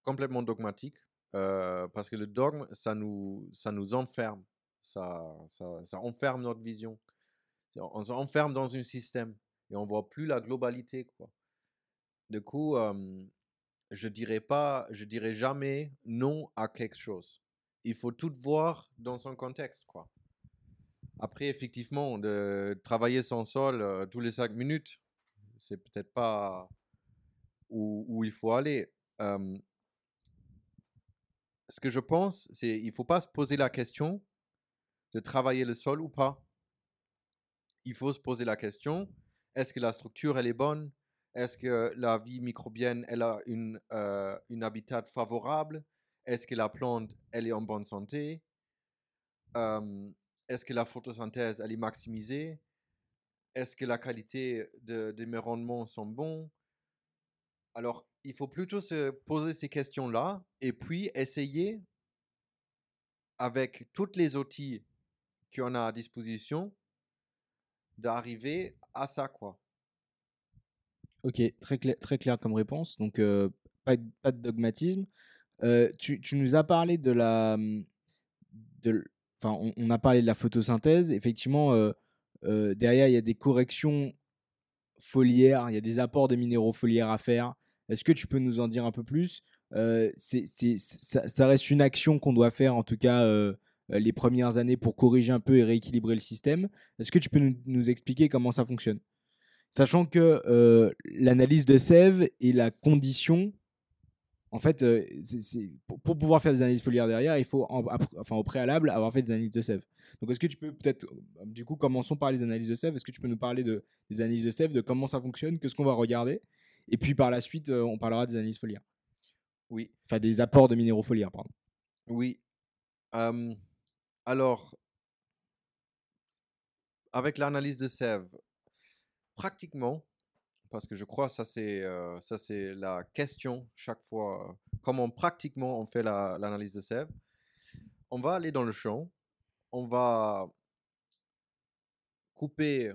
complètement dogmatique parce que le dogme, ça nous, ça nous enferme, ça, ça, ça enferme notre vision. On s'enferme dans un système et on voit plus la globalité, quoi. Du coup, je dirais pas, je dirais jamais non à quelque chose. Il faut tout voir dans son contexte, quoi. Après, effectivement, de travailler son sol tous les cinq minutes, c'est peut-être pas où, où il faut aller. Ce que je pense, c'est il faut pas se poser la question de travailler le sol ou pas. Il faut se poser la question est-ce que la structure elle est bonne? Est-ce que la vie microbienne elle a une, euh, une habitat favorable? Est-ce que la plante elle est en bonne santé? Est-ce que la photosynthèse elle est maximisée? Est-ce que la qualité de, de mes rendements sont bons? Alors, il faut plutôt se poser ces questions-là et puis essayer avec tous les outils qu'on a à disposition d'arriver à ça quoi. Ok, très, clair, très clair comme réponse. Donc, pas, de- dogmatisme. Tu, nous as parlé de la. l- enfin, on, a parlé de la photosynthèse. Effectivement, derrière, il y a des corrections foliaires, il y a des apports de minéraux foliaires à faire. Est-ce que tu peux nous en dire un peu plus? Ça, reste une action qu'on doit faire, en tout cas, les premières années pour corriger un peu et rééquilibrer le système. Est-ce que tu peux nous, nous expliquer comment ça fonctionne? Sachant que euh, l'analyse de sève est la condition. En fait, euh, c'est- c'est- pour, pour pouvoir faire des analyses foliaires derrière, il faut, en- enfin, au préalable, avoir fait des analyses de sève. Donc, est-ce que tu peux peut-être, euh, du coup, commençons par les analyses de sève. Est-ce que tu peux nous parler de, des analyses de sève, de comment ça fonctionne, que ce qu'on va regarder? Et puis, par la suite, euh, on parlera des analyses foliaires. Oui, Enfin, des apports de minéraux foliaires, pardon. oui. Euh, alors, avec l'analyse de sève, pratiquement, parce que je crois que ça c'est euh, ça c'est la question chaque fois, euh, comment pratiquement on fait la- l'analyse de sève. On va aller dans le champ, on va couper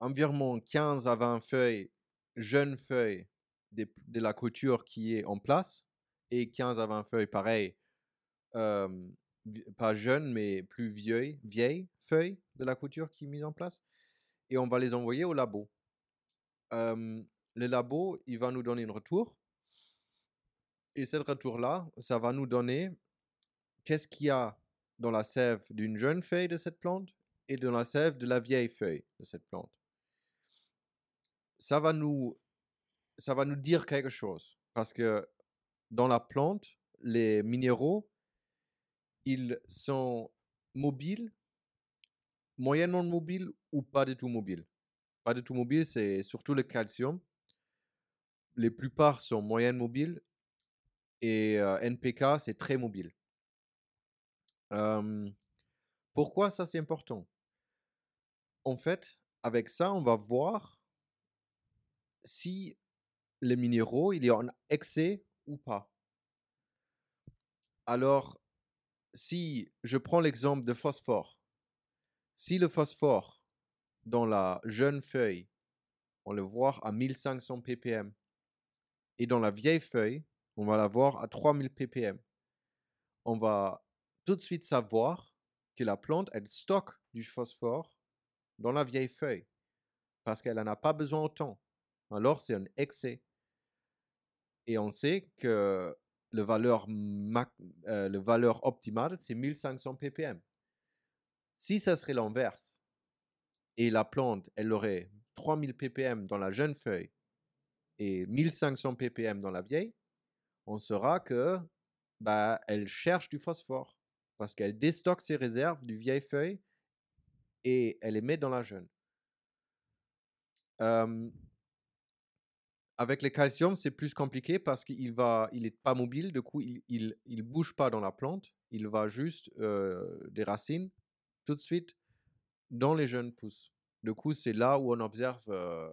environ 15 à 20 feuilles, jeunes feuilles de la couture qui est en place, et 15 à 20 feuilles pareil, euh, pas jeunes mais plus vieilles, vieilles feuilles de la couture qui est mise en place, et on va les envoyer au labo. Le labo, il va nous donner un retour, et ce retour-là, ça va nous donner qu'est-ce qu'il y a dans la sève d'une jeune feuille de cette plante et dans la sève de la vieille feuille de cette plante. Ça va nous, ça va nous dire quelque chose parce que dans la plante, les minéraux, ils sont mobiles, moyennement mobiles ou pas du tout mobiles? Pas du tout mobiles, c'est surtout le calcium. Les plupart sont moyennes mobiles et euh, NPK, c'est très mobile. Pourquoi ça c'est important? En fait, avec ça, on va voir si les minéraux, il y a en excès ou pas. Alors, si je prends l'exemple de phosphore, si le phosphore dans la jeune feuille, on le voit à 1500 ppm, et dans la vieille feuille, on va la voir à 3000 ppm, on va tout de suite savoir que la plante, elle stocke du phosphore dans la vieille feuille parce qu'elle n'en a pas besoin autant. Alors, c'est un excès. Et on sait que le valeur, euh, le valeur optimale, c'est 1500 ppm. Si ça serait l'inverse, et la plante, elle aurait 3000 ppm dans la jeune feuille et 1500 ppm dans la vieille, on saura que bah, elle cherche du phosphore parce qu'elle déstocke ses réserves du vieille feuille et elle les met dans la jeune. Euh, avec le calcium, c'est plus compliqué parce qu'il va, il est pas mobile, du coup, il, il, il bouge pas dans la plante, il va juste euh, des racines tout de suite dans les jeunes pousses. Du coup, c'est là où on observe euh,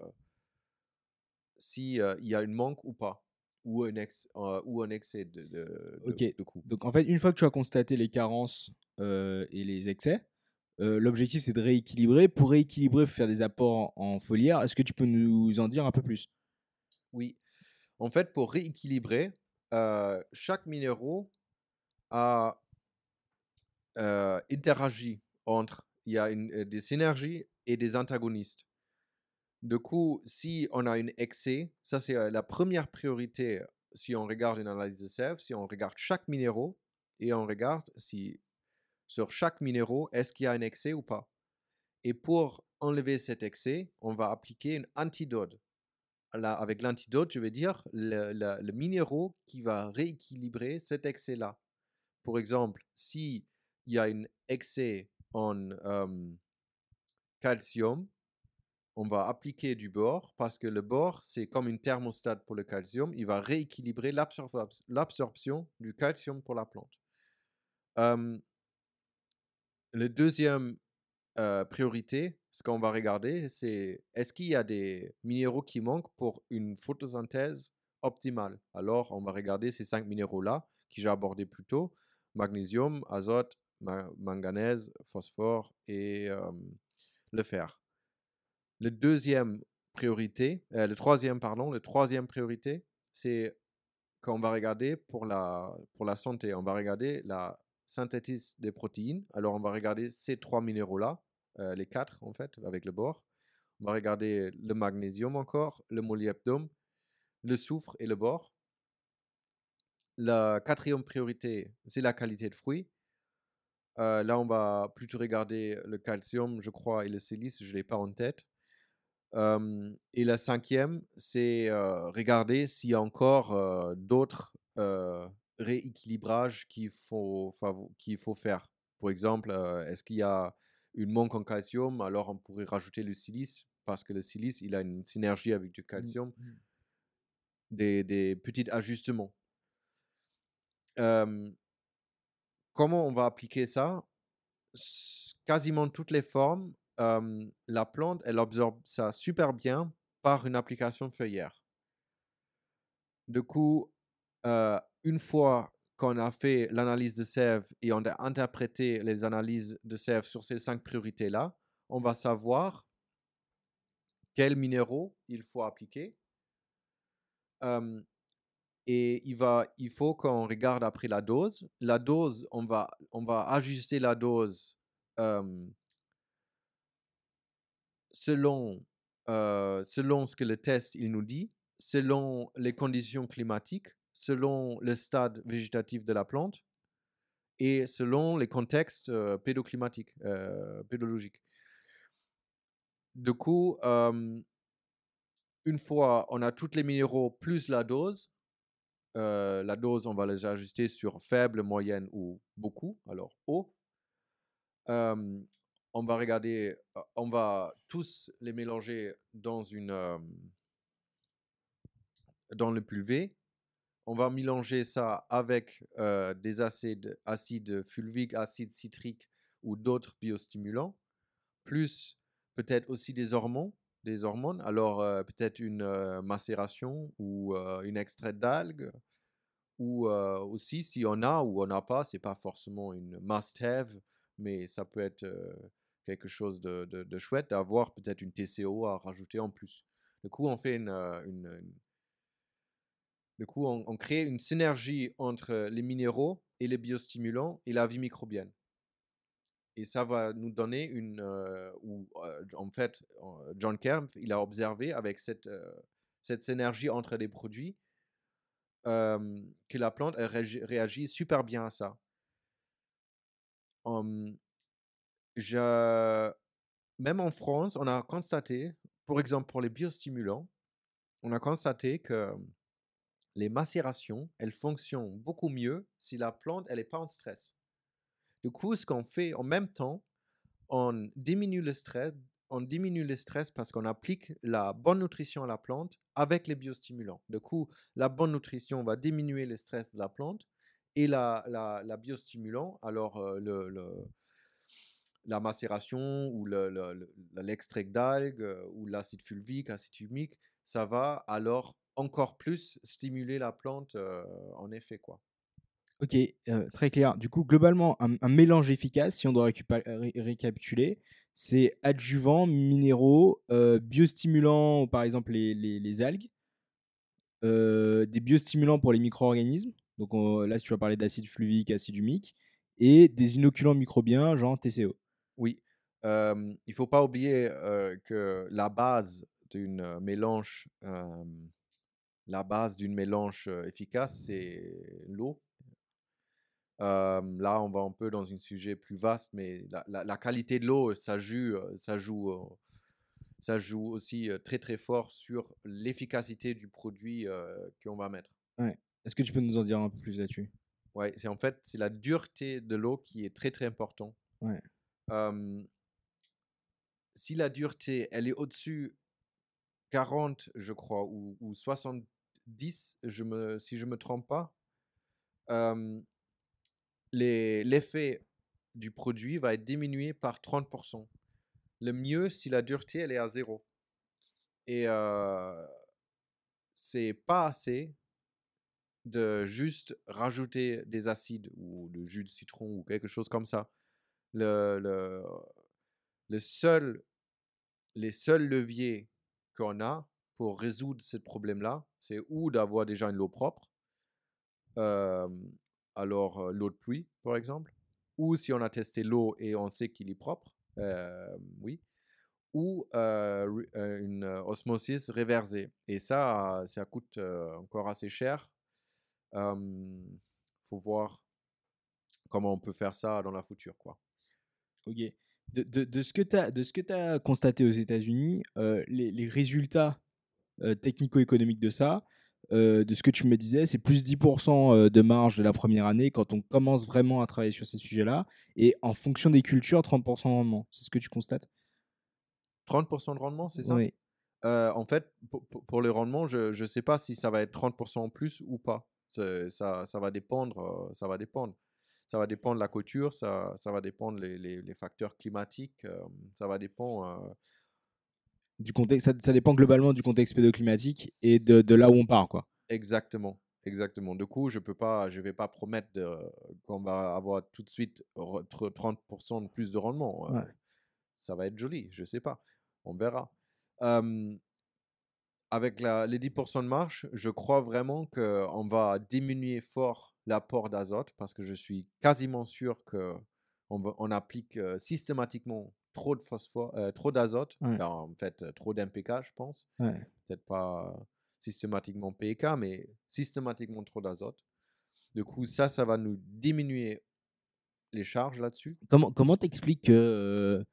si euh, il y a une manque ou pas, ou un, ex, ou un excès de, de, de, Ok. de. Donc, en fait, une fois que tu as constaté les carences et les excès, euh, l'objectif c'est de rééquilibrer. Pour rééquilibrer, faut faire des apports en, en foliaire. Est-ce que tu peux nous en dire un peu plus? Oui. En fait, pour rééquilibrer, chaque minéraux a interagi entre, il y a des synergies et des antagonistes. Du coup, si on a un excès, ça c'est la première priorité si on regarde une analyse de sève, si on regarde chaque minéraux et on regarde si sur chaque minéraux, est-ce qu'il y a un excès ou pas. Et pour enlever cet excès, on va appliquer une antidote. Là, avec l'antidote, je veux dire le, le, minéraux qui va rééquilibrer cet excès-là. Pour exemple, s'il y a un excès en calcium, on va appliquer du bore parce que le bore, c'est comme une thermostat pour le calcium. Il va rééquilibrer l'absorption du calcium pour la plante. Le deuxième priorité, ce qu'on va regarder, c'est est-ce qu'il y a des minéraux qui manquent pour une photosynthèse optimale? Alors, on va regarder ces cinq minéraux-là que j'ai abordés plus tôt magnésium, azote, manganèse, phosphore et le fer. Le deuxième priorité, euh, le troisième, pardon, le troisième priorité, c'est qu'on va regarder pour la, pour la santé, on va regarder la synthétise des protéines. Alors, on va regarder ces trois minéraux-là, euh, les quatre en fait, avec le bore. On va regarder le magnésium encore, le molybdène, le soufre et le bore. La quatrième priorité, c'est la qualité de fruits. Euh, là, on va plutôt regarder le calcium, je crois, et le silice, je ne l'ai pas en tête. et la cinquième, c'est euh, regarder s'il y a encore d'autres rééquilibrages qu'il faut, qu'il faut faire. Par exemple, est-ce qu'il y a une manque en calcium Alors, on pourrait rajouter le silice, parce que le silice, il a une synergie avec du mmh, calcium. Mmh. Des, des petits ajustements comment on va appliquer ça? Quasiment toutes les formes, la plante, elle absorbe ça super bien par une application feuillère. Du coup, une fois qu'on a fait l'analyse de sève et on a interprété les analyses de sève sur ces cinq priorités-là, on va savoir quels minéraux il faut appliquer. Et il, va, il faut qu'on regarde après la dose. La dose, on va, on va ajuster la dose selon, selon ce que le test il nous dit, selon les conditions climatiques, selon le stade végétatif de la plante et selon les contextes pédoclimatiques, pédologiques. Du coup, une fois on a tous les minéraux plus la dose, la dose, on va les ajuster sur faible, moyenne ou beaucoup, alors haut. on va regarder, on va tous les mélanger dans une dans le pulvé. On va mélanger ça avec des acides, acides fulviques, acides citriques ou d'autres biostimulants, plus peut-être aussi des hormones, des hormones. Alors peut-être une macération ou une extrait d'algues ou aussi si on a ou on n'a pas, c'est pas forcément une must-have, mais ça peut être quelque chose de, de, chouette d'avoir peut-être une TCO à rajouter en plus. Du coup, on fait une, une, du coup, on, crée une synergie entre les minéraux et les biostimulants et la vie microbienne. Et ça va nous donner une, ou en fait, John Kemp, il a observé avec cette, cette synergie entre les produits que la plante réagit, super bien à ça. même en France, on a constaté, par exemple pour les biostimulants, on a constaté que les macérations, elles fonctionnent beaucoup mieux si la plante, elle n'est pas en stress. Du coup, ce qu'on fait en même temps, on diminue le stress, on diminue le stress parce qu'on applique la bonne nutrition à la plante avec les biostimulants. Du coup, la bonne nutrition va diminuer le stress de la plante et la, la, biostimulant, alors euh, le, la macération ou l'extrait d'algues euh, ou l'acide fulvique, acide humique, ça va alors encore plus stimuler la plante euh, en effet. quoi. Ok, très clair. Du coup, globalement, un, mélange efficace, si on doit récapituler, c'est adjuvants, minéraux, euh, biostimulants, par exemple les, les, algues, des biostimulants pour les micro-organismes. Donc là, si tu vas parler d'acide fluvique, acide humique, et des inoculants microbiens, genre TCO. Oui. il ne faut pas oublier que la base d'une mélange, la base d'une mélange efficace, c'est l'eau. Euh, là, on va un peu dans un sujet plus vaste, mais la, la- la qualité de l'eau, ça joue, ça joue, ça joue aussi très très fort sur l'efficacité du produit euh, qu'on va mettre. Est-ce que tu peux nous en dire un peu plus là-dessus? Ouais, c'est en fait c'est la dureté de l'eau qui est très très important. Ouais. Euh, si la dureté elle est au-dessus 40, je crois, ou, ou 70, je me, si je me trompe pas, euh, l'effet du produit va être diminué par 30%. Le mieux si la dureté elle est à zéro. Et euh, c'est pas assez de juste rajouter des acides ou de jus de citron ou quelque chose comme ça. Le, le, le seul, les seuls leviers qu'on a pour résoudre ce problème-là, c'est ou d'avoir déjà une eau propre, alors l'eau de pluie par exemple, ou si on a testé l'eau et on sait qu'il est propre, oui, ou une osmosis réversée. Et ça, ça coûte encore assez cher. Il faut voir comment on peut faire ça dans la future. Quoi. Ok. De, de- de ce que tu as, constaté aux États-Unis, les résultats euh, technico-économiques de ça, euh, de ce que tu me disais, c'est plus 10% euh, de marge de la première année quand on commence vraiment à travailler sur ces sujets-là. Et en fonction des cultures, 30% de rendement. C'est ce que tu constates? 30% de rendement, c'est ça? Oui. Euh, En fait, pour, pour- les rendements, je ne sais pas si ça va être 30% en plus ou pas. Ça, ça va dépendre. Ça va dépendre. Ça va dépendre de la couture, ça, ça va dépendre les, les, les facteurs climatiques, euh, ça va dépendre. Du contexte, ça, ça dépend globalement du contexte pédoclimatique et de, de là où on part. Quoi. Exactement, exactement. Du coup, je peux pas, je vais pas promettre qu'on va avoir tout de suite re- tr- 30% de plus de rendement. Ouais. Ça va être joli, je sais pas. On verra. Euh, avec la, les 10% de marge, je crois vraiment qu'on va diminuer fort l'apport d'azote parce que je suis quasiment sûr que on, on applique systématiquement trop de phosphore, euh, trop d'azote, Ouais. Enfin, en fait euh, trop d'MPK, je pense Ouais. peut-être pas systématiquement PK, mais systématiquement trop d'azote. Du coup, ça, ça va nous diminuer les charges là-dessus. Comment comment t'expliques qu'il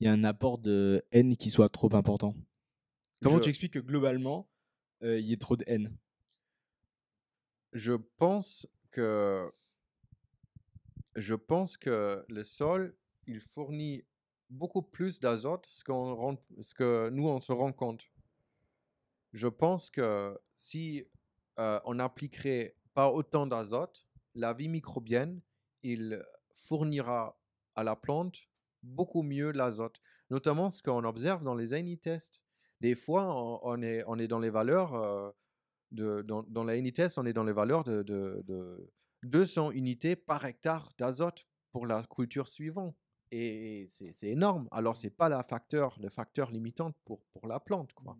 y a un apport de N qui soit trop important? Comment Je- tu expliques que globalement, euh, il y ait trop de N Je pense que je pense que le sol, il fournit beaucoup plus d'azote ce, ce que nous, on se rend compte. Je pense que si euh, on appliquerait pas autant d'azote, la vie microbienne, il fournira à la plante beaucoup mieux l'azote. Notamment ce qu'on observe dans les ANI tests. Des fois, on, est, on est dans les valeurs, euh, de, dans, dans on est dans les valeurs de, de, de 200 unités par hectare d'azote pour la culture suivante. Et c'est c'est énorme. Alors, ce n'est pas la facteur, le facteur limitant pour, pour la plante. Quoi.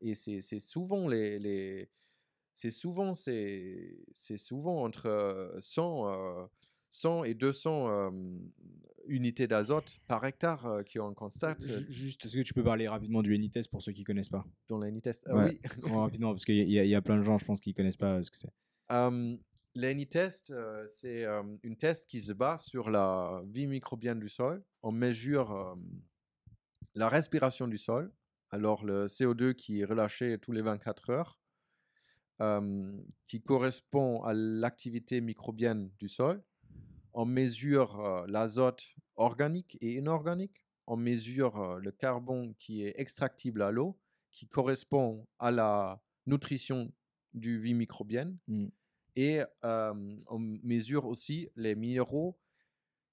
Et c'est c'est souvent les, les c'est souvent c'est c'est souvent entre euh, 100 euh, 100 et 200 euh, unités d'azote par hectare euh, qu'on constate euh, Ju- Juste, est-ce que tu peux parler rapidement du N-test pour ceux qui connaissent pas? Dans la test. Ah Ouais. oui. Rapidement, parce qu'il y, a- y plein de gens, je pense, qui connaissent pas euh, ce que c'est. Euh, L'ANI-test, euh, c'est euh, une test qui se base sur la vie microbienne du sol. On mesure euh, la respiration du sol, alors le CO2 qui est relâché tous les 24 heures, qui correspond à l'activité microbienne du sol. On mesure l'azote organique et inorganique. On mesure le carbone qui est extractible à l'eau, qui correspond à la nutrition du vie microbienne. Mm. Et on mesure aussi les minéraux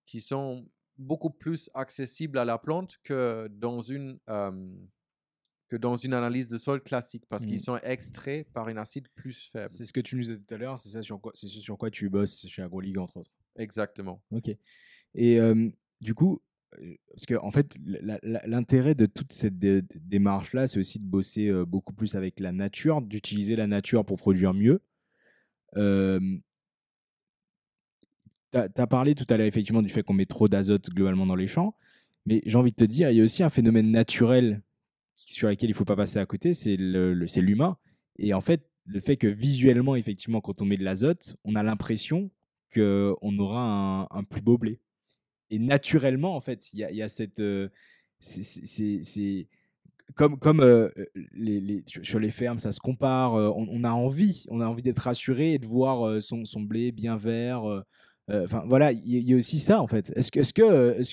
qui sont beaucoup plus accessibles à la plante que dans une, que dans une analyse de sol classique, parce qu'ils sont extraits par un acide plus faible. C'est ce que tu nous disais tout à l'heure, c'est ça sur quoi, c'est ce sur quoi tu bosses chez AgroLeague, entre autres. Exactement. Ok. Et euh, du coup, parce que en fait, l'intérêt de toute cette dé- dé- démarche-là, c'est aussi de bosser euh, beaucoup plus avec la nature, d'utiliser la nature pour produire mieux. Tu as, parlé tout à l'heure effectivement du fait qu'on met trop d'azote globalement dans les champs, mais j'ai envie de te dire, il y a aussi un phénomène naturel sur lequel il ne faut pas passer à côté, c'est l'humain. Et en fait, le fait que visuellement, effectivement, quand on met de l'azote, on a l'impression qu'on aura un, plus beau blé. Et naturellement, en fait, il y, a, cette. Comme, les, sur les fermes, ça se compare. On, a envie, on a envie d'être rassuré et de voir son, son, blé bien vert. Enfin, voilà, il y, a aussi ça en fait. Est-ce que, est-ce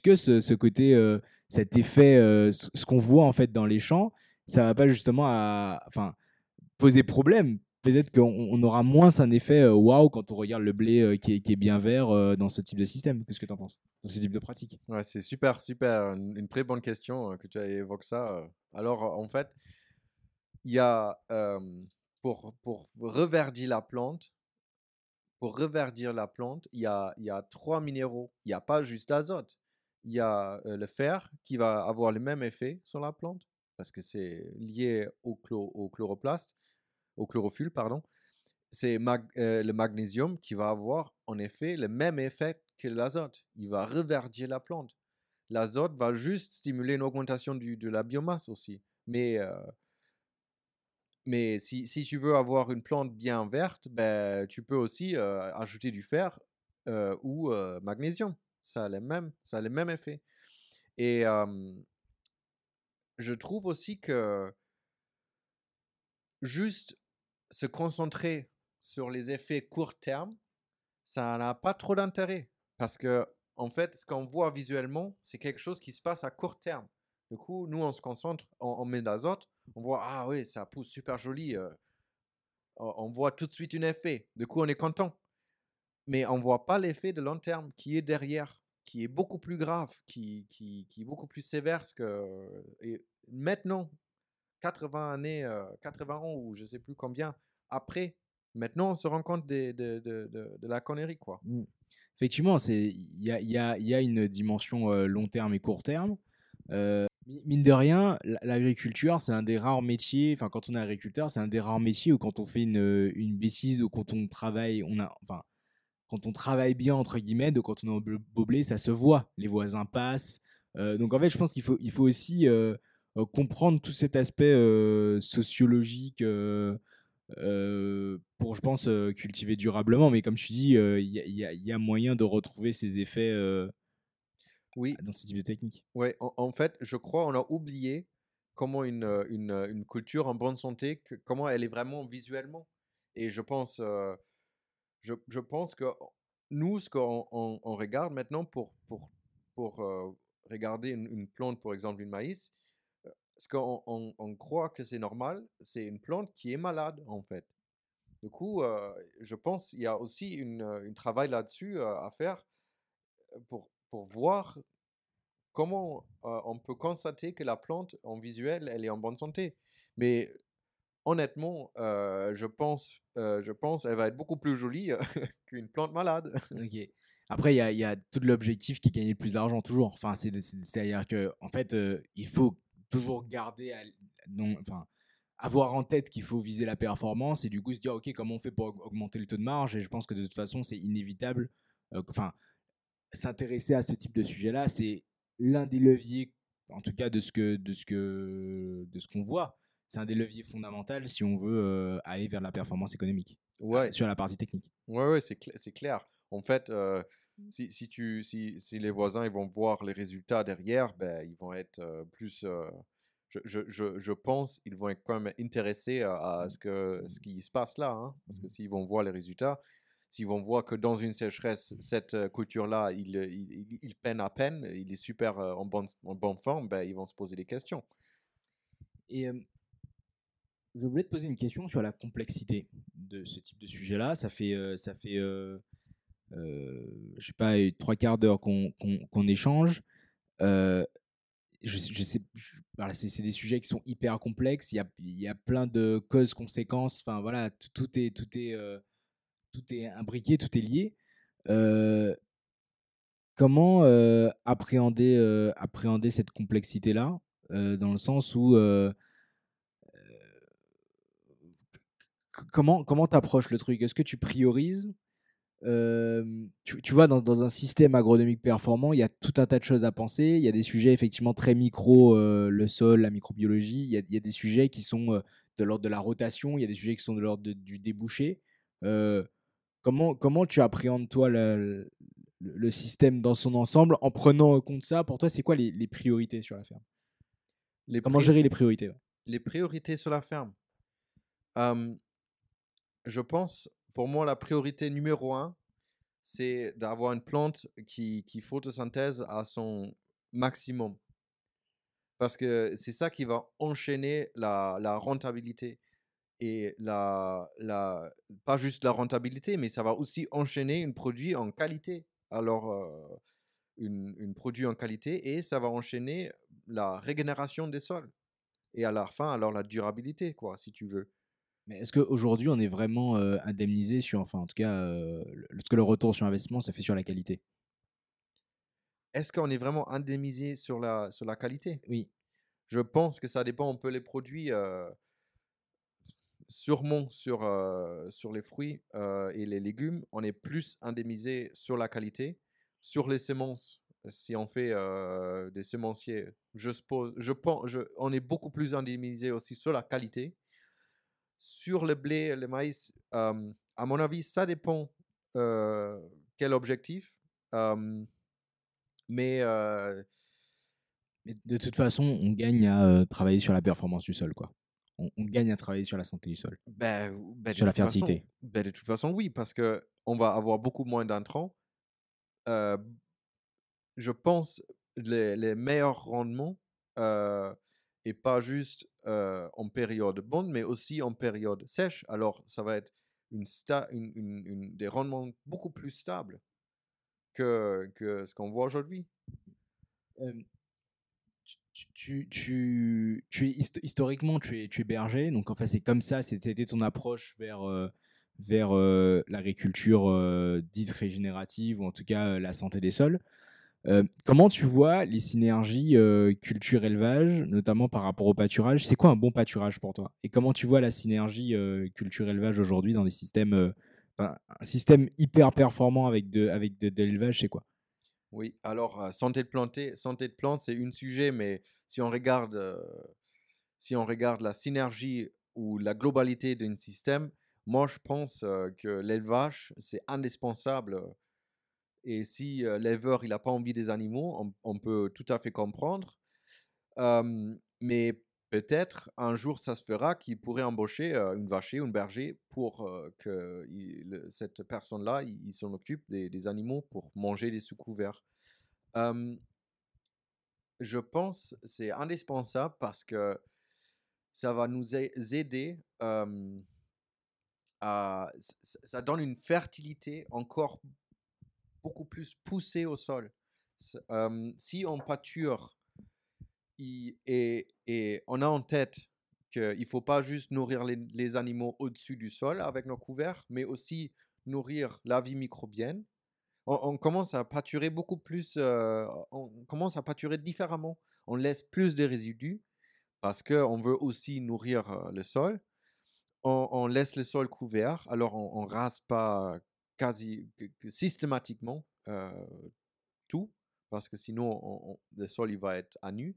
que, que ce, côté, cet effet, ce qu'on voit en fait dans les champs, ça va pas justement poser problème peut-être qu'on aura moins un effet waouh quand on regarde le blé qui, est, bien vert dans ce type de système. Qu'est-ce que tu en penses? Dans ce type de pratique? Ouais, c'est super, super. Une, très bonne question que tu évoques ça. Alors, en fait, il y a pour, pour reverdir la plante, pour reverdir la plante, il y a, trois minéraux. Il n'y a pas juste l'azote. Il y a le fer qui va avoir le même effet sur la plante parce que c'est lié au, au chloroplaste au chlorophylle, pardon, c'est euh, le magnésium qui va avoir en effet le même effet que l'azote. Il va reverdir la plante. L'azote va juste stimuler une augmentation du, de la biomasse aussi. Mais, euh, mais si, si, tu veux avoir une plante bien verte, ben, tu peux aussi euh, ajouter du fer ou magnésium. Ça a, le même, ça a le même effet. Et je trouve aussi que juste se concentrer sur les effets court terme, ça n'a pas trop d'intérêt. Parce que, en fait, ce qu'on voit visuellement, c'est quelque chose qui se passe à court terme. Du coup, nous, on se concentre, on, met d'azote, on voit, ah oui, ça pousse super joli. Euh, on voit tout de suite un effet. Du coup, on est content. Mais on ne voit pas l'effet de long terme qui est derrière, qui est beaucoup plus grave, qui, qui, qui est beaucoup plus sévère. Que, et maintenant, 80 années, 80 ans ou je sais plus combien après. Maintenant, on se rend compte de, de, de, la connerie, quoi. Mmh. Effectivement, il y a, y, a, y a, une dimension long terme et court terme. mine de rien, l'agriculture, c'est un des rares métiers, enfin, quand on est agriculteur, c'est un des rares métiers où quand on fait une, une bêtise ou quand on travaille, on a, enfin, quand on travaille bien, entre guillemets, donc quand on est au boblé, ça se voit. Les voisins passent. donc, en fait, je pense qu'il faut, il faut aussi comprendre tout cet aspect sociologique pour, je pense, cultiver durablement. Mais comme tu dis, il y, a moyen de retrouver ces effets oui. dans ce type de technique. Oui, en, fait, je crois on a oublié comment une, une, une, culture en bonne santé, que, comment elle est vraiment visuellement. Et je pense, je, je, pense que nous, ce qu'on on, regarde maintenant pour, pour, pour regarder une, une, plante, par exemple une maïs, ce qu'on on, croit que c'est normal, c'est une plante qui est malade, en fait. Du coup, je pense qu'il y a aussi un travail là-dessus à faire pour, pour voir comment on peut constater que la plante, en visuel, elle est en bonne santé. Mais honnêtement, je pense, je pense, elle va être beaucoup plus jolie qu'une plante malade. Après, il y, y a, tout l'objectif qui est gagner plus d'argent toujours. Enfin, c'est-à-dire que, en fait, il faut toujours garder, enfin, avoir en tête qu'il faut viser la performance et du coup se dire, OK, comment on fait pour augmenter le taux de marge? Et je pense que de toute façon, c'est inévitable. Euh, enfin, s'intéresser à ce type de sujet-là, c'est l'un des leviers, en tout cas de ce que de ce que de ce qu'on voit. C'est un des leviers fondamentaux si on veut euh, aller vers la performance économique. Ouais. Sur la partie technique. Ouais, ouais, c'est clair. En fait, euh. Si, si, tu, si, si, les voisins ils vont voir les résultats derrière, ben, ils vont être plus. je, je, je, pense ils vont être quand même intéressés à, ce, que, ce qui se passe là. Hein, parce que mmh. s'ils vont voir les résultats, s'ils vont voir que dans une sécheresse, cette couture-là, il, il, il, peine à peine, il est super en, bonne, en bonne forme, ben, ils vont se poser des questions. Et je voulais te poser une question sur la complexité de ce type de sujet-là. Ça fait, ça fait euh, je sais pas, trois quarts d'heure qu'on échange. Euh, je, sais, c'est des sujets qui sont hyper complexes. Il y a, y a plein de causes, conséquences. Enfin voilà, tout, est, tout est, euh, tout est imbriqué, tout est lié. comment appréhender, appréhender cette complexité-là, dans le sens où comment comment t'approches le truc? Est-ce que tu priorises tu, vois, dans, un système agronomique performant, il y a tout un tas de choses à penser. Il y a des sujets effectivement très micro, le sol, la microbiologie. Il y, a, il y, a, des sujets qui sont de l'ordre de la rotation. Il y a des sujets qui sont de l'ordre du débouché. Comment, comment tu appréhendes, toi, le, le, système dans son ensemble en prenant en compte ça? Pour toi, c'est quoi les, les, priorités sur la ferme? Les Comment gérer les priorités Les priorités sur la ferme? Je pense, pour moi, la priorité numéro un, c'est d'avoir une plante qui, photosynthèse à son maximum. Parce que c'est ça qui va enchaîner la, rentabilité. Et la, la, pas juste la rentabilité, mais ça va aussi enchaîner un produit en qualité. Alors, une, une produit en qualité et ça va enchaîner la régénération des sols. Et à la fin, alors la durabilité, quoi, si tu veux. Mais est-ce qu'aujourd'hui, on est vraiment indemnisé sur, enfin, en tout cas, est-ce que le retour sur investissement se fait sur la qualité? Est-ce qu'on est vraiment indemnisé sur la, sur la qualité? Oui. Je pense que ça dépend un peu les produits. sûrement sur, sur les fruits et les légumes, on est plus indemnisé sur la qualité. Sur les semences, si on fait des semenciers, je suppose, je pense, je, on est beaucoup plus indemnisé aussi sur la qualité sur le blé, le maïs, à mon avis, ça dépend quel objectif. mais, de toute façon, on gagne à travailler sur la performance du sol, quoi. On, gagne à travailler sur la santé du sol. Ben, ben sur la fertilité. Ben, de toute façon, oui, parce que on va avoir beaucoup moins d'intrants. je pense les, les meilleurs rendements et pas juste en période bonne, mais aussi en période sèche. Alors, ça va être une, des rendements beaucoup plus stables que, ce qu'on voit aujourd'hui. tu, tu, tu, historiquement, tu es, tu es berger, donc en fait, c'est comme ça, c'était ton approche vers, vers l'agriculture dite régénérative, ou en tout cas la santé des sols comment tu vois les synergies culture-élevage, notamment par rapport au pâturage? C'est quoi un bon pâturage pour toi? Et comment tu vois la synergie culture-élevage aujourd'hui dans des systèmes, un système hyper performant avec de, avec de, l'élevage, c'est quoi? Oui, alors santé de planter, santé de plante, c'est un sujet, mais si on regarde, si on regarde la synergie ou la globalité d'un système, moi je pense que l'élevage c'est indispensable et si l'éleveur il n'a pas envie des animaux, on, peut tout à fait comprendre. mais peut-être un jour ça se fera qu'il pourrait embaucher une vacher ou une berger pour que cette personne-là il, s'en occupe des, animaux pour manger des sous-couverts. je pense c'est indispensable parce que ça va nous aider à, ça donne une fertilité encore beaucoup plus poussé au sol. si on pâture et, on a en tête qu'il ne faut pas juste nourrir les, animaux au-dessus du sol avec nos couverts, mais aussi nourrir la vie microbienne, on, commence à pâturer beaucoup plus, on commence à pâturer différemment. On laisse plus de résidus parce qu'on veut aussi nourrir le sol. On, laisse le sol couvert, alors on ne rase pas quasi systématiquement tout, parce que sinon le sol il va être à nu.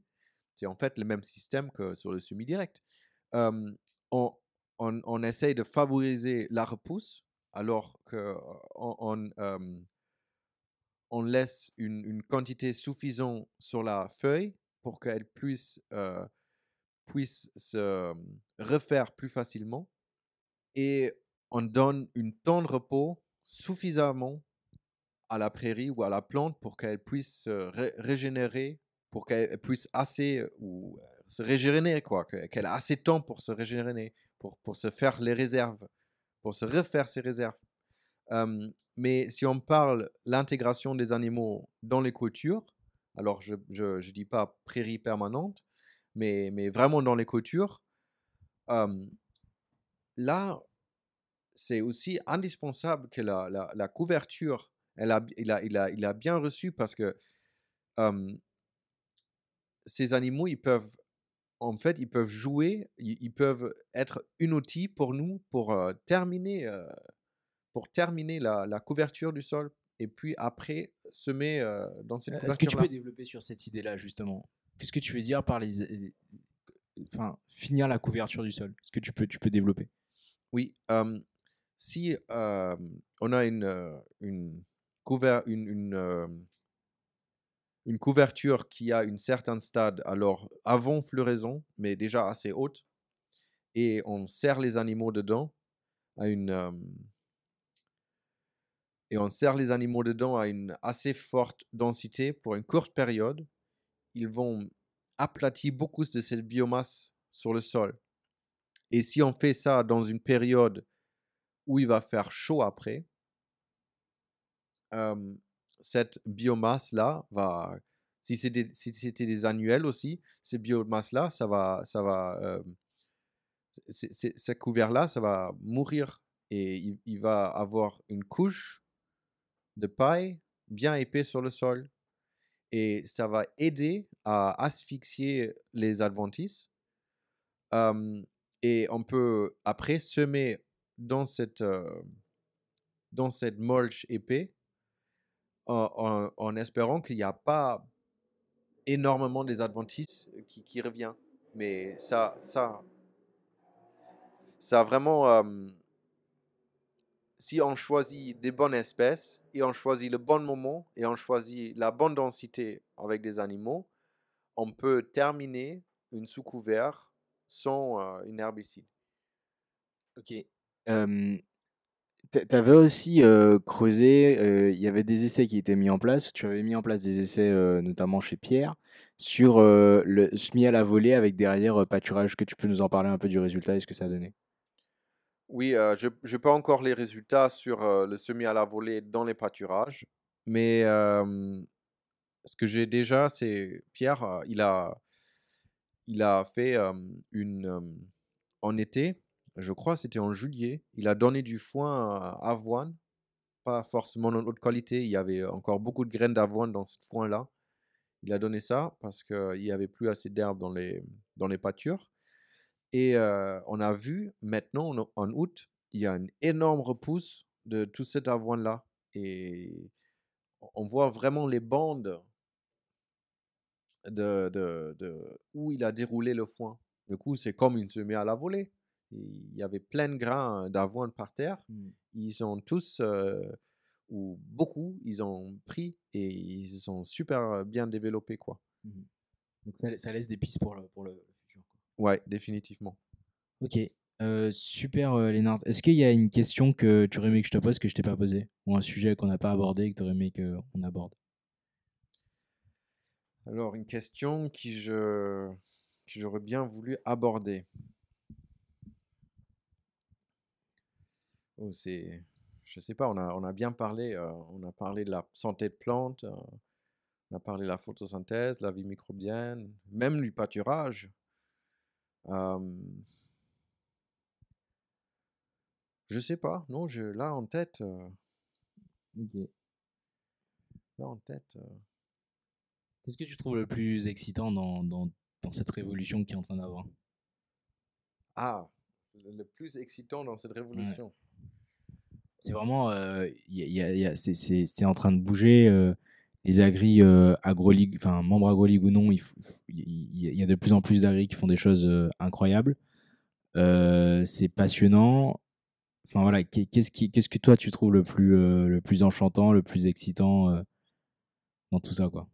C'est en fait le même système que sur le semi-direct. on, on, essaye de favoriser la repousse alors qu'on on, laisse une, une, quantité suffisante sur la feuille pour qu'elle puisse, puisse se refaire plus facilement. Et on donne une temps de repos suffisamment à la prairie ou à la plante pour qu'elle puisse se régénérer, pour qu'elle puisse assez ou se régénérer, quoi, qu'elle ait assez de temps pour se régénérer, pour, pour se faire les réserves, pour se refaire ses réserves. mais si on parle l'intégration des animaux dans les coutures, alors je ne dis pas prairie permanente, mais, mais vraiment dans les coutures, là, c'est aussi indispensable que la, la, couverture, elle a, il, a, il, a, il a bien reçu parce que ces animaux, ils peuvent, en fait, ils peuvent jouer, ils, peuvent être un outil pour nous pour terminer, pour terminer la, la, couverture du sol et puis après semer dans cette couverture. Est-ce que tu peux développer sur cette idée-là justement? Qu'est-ce que tu veux dire par les, enfin, finir la couverture du sol? Est-ce que tu peux, tu peux développer? Oui, si on a une, une, une, une, couverture qui a une certaine stade, alors avant floraison, mais déjà assez haute, et on serre les animaux dedans à une et on serre les animaux dedans à une assez forte densité pour une courte période, ils vont aplatir beaucoup de cette biomasse sur le sol. Et si on fait ça dans une période où il va faire chaud après, cette biomasse-là va, si c'était des annuels aussi, ces biomasses-là, ça va, ça va, ce couvert-là, ça va mourir et il, va avoir une couche de paille bien épais sur le sol. Et ça va aider à asphyxier les adventices. et on peut après semer dans cette, dans cette mulch épais en, espérant qu'il n'y a pas énormément des adventices qui, qui revient. Mais ça, ça, ça vraiment, si on choisit des bonnes espèces et on choisit le bon moment et on choisit la bonne densité avec des animaux, on peut terminer une sous-couvert sans une herbicide. Ok. Tu avais aussi creusé, il y avait des essais qui étaient mis en place. Tu avais mis en place des essais, notamment chez Pierre, sur le semis à la volée avec derrière pâturage. Que tu peux nous en parler un peu du résultat et ce que ça a donné? Oui, je n'ai pas encore les résultats sur le semis à la volée dans les pâturages, mais ce que j'ai déjà, c'est Pierre, il a, il a fait une en été, je crois, c'était en juillet, il a donné du foin à avoine, pas forcément de haute qualité, il y avait encore beaucoup de graines d'avoine dans ce foin-là. Il a donné ça parce qu'il n'y avait plus assez d'herbe dans les, dans les pâtures. Et on a vu maintenant, en, août, il y a une énorme repousse de tout cet avoine-là. Et on voit vraiment les bandes de, de, où il a déroulé le foin. Du coup, c'est comme une semée à la volée. Il y avait plein de grains d'avoine par terre. Mmh. Ils ont tous, ou beaucoup, ils ont pris et ils sont super bien développés. Quoi. Mmh Donc ça, laisse des pistes pour le, pour le, Ouais, définitivement. Ok, super Lénard. Est-ce qu'il y a une question que tu aurais aimé que je te pose que je t'ai pas posée? Ou un sujet qu'on n'a pas abordé et que tu aurais aimé qu'on aborde? Alors, une question qui je j'aurais bien voulu aborder. Oh, c'est, je sais pas, on a, on a bien parlé, on a parlé de la santé de plantes, on a parlé de la photosynthèse, la vie microbienne, même du pâturage. Je sais pas, non, je, là en tête. Là en tête. Qu'est-ce que tu trouves le plus excitant dans, dans, dans cette révolution qui est en train d'avoir? Ah, le plus excitant dans cette révolution. C'est vraiment, c'est en train de bouger les agris euh, enfin membres AgroLeague ou non, il, y a de plus en plus d'agris qui font des choses euh, incroyables. Euh, c'est passionnant. Enfin voilà, qu'est-ce qui, qu'est-ce que toi tu trouves le plus, euh, le plus enchantant, le plus excitant dans tout ça quoi?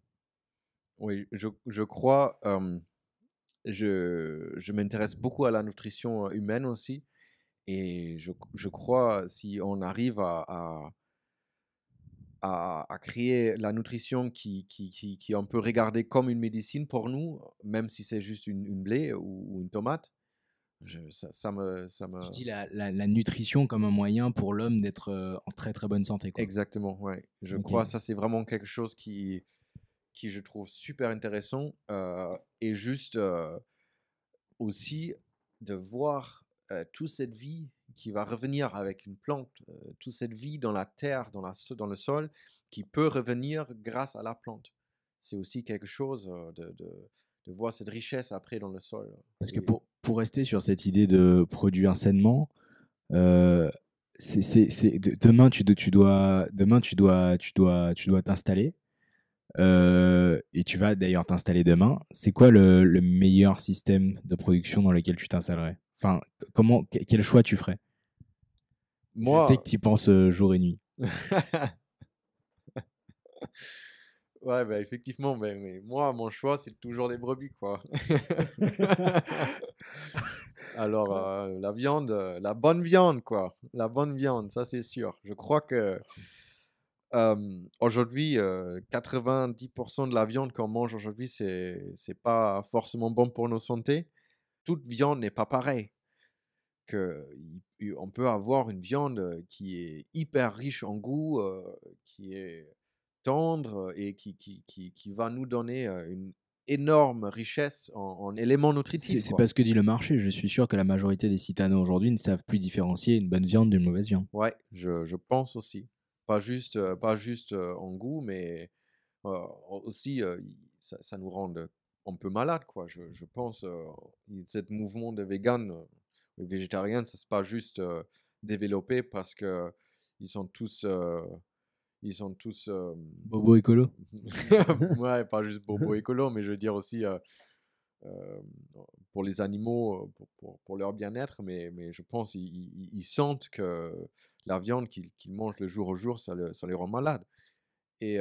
Oui, je, je crois. je, je m'intéresse beaucoup à la nutrition humaine aussi, et je, je crois si on arrive à à, créer la nutrition qui, qui, qui, qui, on peut regarder comme une médecine pour nous, même si c'est juste une, une blé ou, une tomate. ça, me, ça me... Tu dis la, la, nutrition comme un moyen pour l'homme d'être euh, en très très bonne santé. Quoi. Exactement, ouais. Je crois que ça c'est vraiment quelque chose qui, qui je trouve super intéressant euh, et juste euh, aussi de voir toute cette vie qui va revenir avec une plante, euh, toute cette vie dans la terre, dans, la, dans le sol, qui peut revenir grâce à la plante. C'est aussi quelque chose euh, de, de, voir cette richesse après dans le sol. Parce que pour, pour rester sur cette idée de produire sainement, euh, c'est, demain tu, tu dois demain tu dois tu dois tu dois t'installer euh, et tu vas d'ailleurs t'installer demain. C'est quoi le, le, meilleur système de production dans lequel tu t'installerais? Enfin, comment, quel choix tu ferais? Moi, Je sais que tu y penses euh, jour et nuit. ouais, bah, effectivement, mais, mais moi, mon choix, c'est toujours des brebis, quoi. Alors, euh, la viande, euh, la bonne viande, quoi. La bonne viande, ça, c'est sûr. Je crois que euh, aujourd'hui, euh, 90% de la viande qu'on mange aujourd'hui, c'est c'est pas forcément bon pour nos santé. Toute viande n'est pas pareille. Que on peut avoir une viande euh, qui est hyper riche en goût, euh, qui est tendre et qui, qui, qui, qui va nous donner euh, une énorme richesse en, en éléments nutritifs. c'est pas ce que dit le marché. Je suis sûr que la majorité des citadins aujourd'hui ne savent plus différencier une bonne viande d'une mauvaise viande. Ouais, je, je pense aussi. Pas juste, pas juste en goût, mais euh, aussi, euh, ça, ça nous rend un peu malade, quoi. Je, je pense, euh, il- ce mouvement de vegan, euh, ou végétarien, ça c'est pas juste euh, développé parce que ils sont tous, euh, ils sont tous, euh, Bobo écolo ouais, pas juste bobo écolo, mais je veux dire aussi euh, pour les animaux, pour, pour- pour leur bien-être, mais, mais je pense qu'ils ils- ils sentent que la viande qu'ils mangent le jour au jour, ça, le- ça les rend malades. Et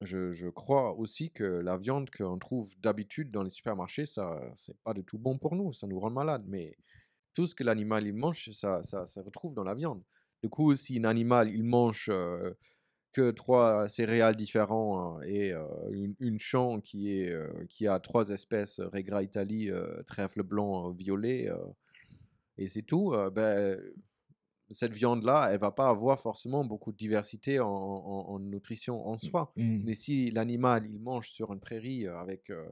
je, crois aussi que la viande qu'on trouve d'habitude dans les supermarchés, ça, c'est pas du tout bon pour nous, ça nous rend malades. Mais tout ce que l'animal il mange, ça, ça, ça retrouve dans la viande. Du coup, si un animal il mange que trois céréales différents euh, et une, une qui, est, qui a trois espèces, euh, Regra Italie, euh, trèfle blanc, euh, violet, et c'est tout, ben, cette viande-là, elle va pas avoir forcément beaucoup de diversité en, en- en nutrition en soi. Mm. Mais si l'animal, il mange sur une prairie euh, avec, euh,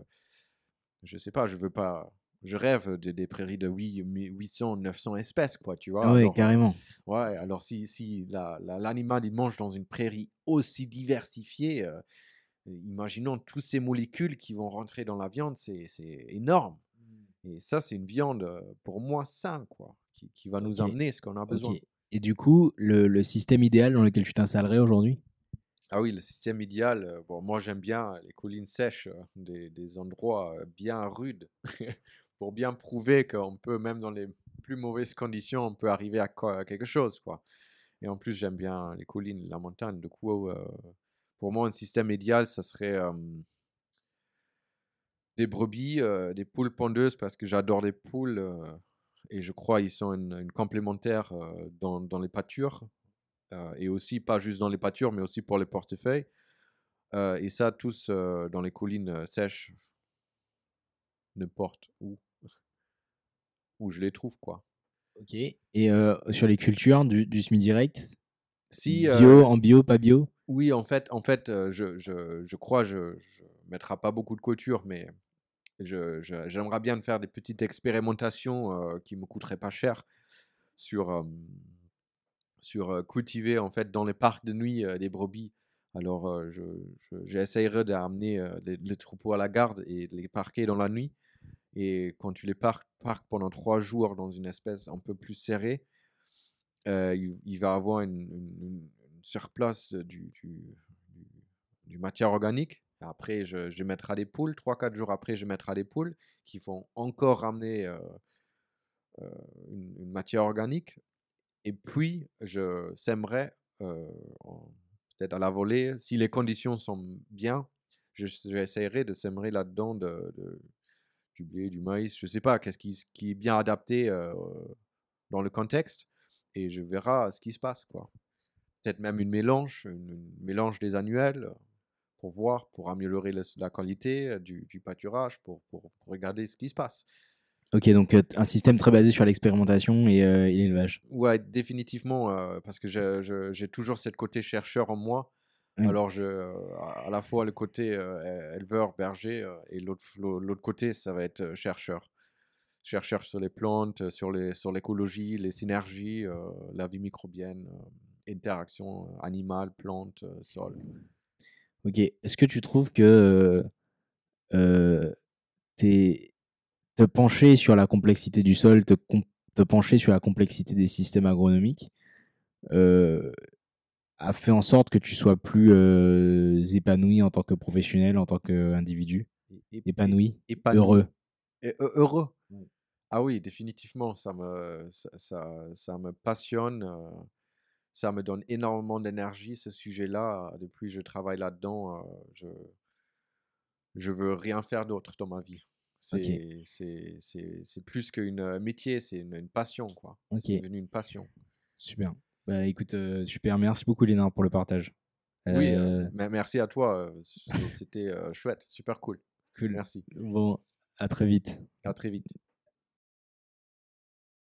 je sais pas, je veux pas, je rêve de, des prairies de 8, 800, 900 espèces, quoi, tu vois. Ah ouais, Alors, carrément. Ouais, alors si, si la- la- l'animal il mange dans une prairie aussi diversifiée, euh, imaginons toutes ces molécules qui vont rentrer dans la viande, c'est c'est énorme. Et ça, c'est une viande euh, pour moi saine, quoi, qui, qui va nous Ok, amener ce qu'on a besoin. Et du coup, le, le système idéal dans lequel tu t'installerais aujourd'hui? Ah oui, le système idéal, euh, bon, moi j'aime bien les collines sèches, euh, des, des endroits euh, bien rudes, pour bien prouver qu'on peut, même dans les plus mauvaises conditions, on peut arriver à, quelque chose, quoi. Et en plus, j'aime bien les collines, la montagne. Du coup, euh, pour moi, un système idéal, ça serait euh, des brebis, euh, des poules pondeuses, parce que j'adore les poules, et je crois ils sont une, une complémentaire dans, dans les pâtures, et aussi pas juste dans les pâtures, mais aussi pour les portefeuilles. Et ça, tous dans les collines sèches, n'importe où, où je les trouve, quoi. Ok. Et sur les cultures du, du semi direct Si, Bio, en bio, pas bio? Oui, en fait, en fait je, je, je crois je ne mettrai pas beaucoup de couture, mais je, je- j'aimerais bien faire des petites expérimentations euh, qui me coûteraient pas cher sur, euh, sur euh, cultiver en fait dans les parcs de nuit des brebis. Alors, je, je- j'essayerai d'amener les, les troupeaux à la garde et de les parquer dans la nuit. Et quand tu les parques, pendant trois jours dans une espèce un peu plus serrée, il, il va avoir une, surplace du, du- du matière organique. Après, je, mettrai des poules. Trois, quatre jours après, je mettrai des poules qui vont encore ramener euh, euh, une, matière organique. Et puis, je sèmerai, euh, peut-être à la volée, si les conditions sont bien, je- j'essaierai de sèmerai là-dedans de, de- du blé, du maïs, je ne sais pas, qu'est-ce qui, est bien adapté dans le contexte, et je verrai ce qui se passe. Peut-être même une mélange, une, une mélange des annuels, pour voir, pour améliorer le- la qualité euh, du, du pâturage, pour, pour, pour regarder ce qui se passe. Ok, donc euh, un système très basé sur l'expérimentation et, euh, et l'élevage. Ouais, définitivement, euh, parce que j'ai toujours cette côté chercheur en moi. Alors, je, à la fois le côté euh, éleveur, berger, et l'autre l'au- l'autre côté, ça va être chercheur. Chercheur sur les plantes, sur les, sur l'écologie, les synergies, la vie microbienne, interaction animale, plante, sol. Ok, est-ce que tu trouves que euh, t'es- te pencher sur la complexité du sol, te, com- te pencher sur la complexité des systèmes agronomiques euh, a fait en sorte que tu sois plus euh, épanoui en tant que professionnel, en tant qu'individu? Épanoui épanoui. Heureux? heureux. Ah oui, définitivement, ça me, ça, ça, ça me passionne. Euh, ça me donne énormément d'énergie, ce sujet-là. Depuis que je travaille là-dedans, euh, je, je veux rien faire d'autre dans ma vie. C'est c'est- c'est- c'est plus qu'un euh, métier, c'est une, une passion, quoi. C'est devenu une passion. Super. Bah écoute, euh, super. Merci beaucoup, Lénard, pour le partage. Oui, Euh, euh, merci à toi. euh, C'était euh, chouette, super cool. cool. Merci. Bon, à très vite. À très vite.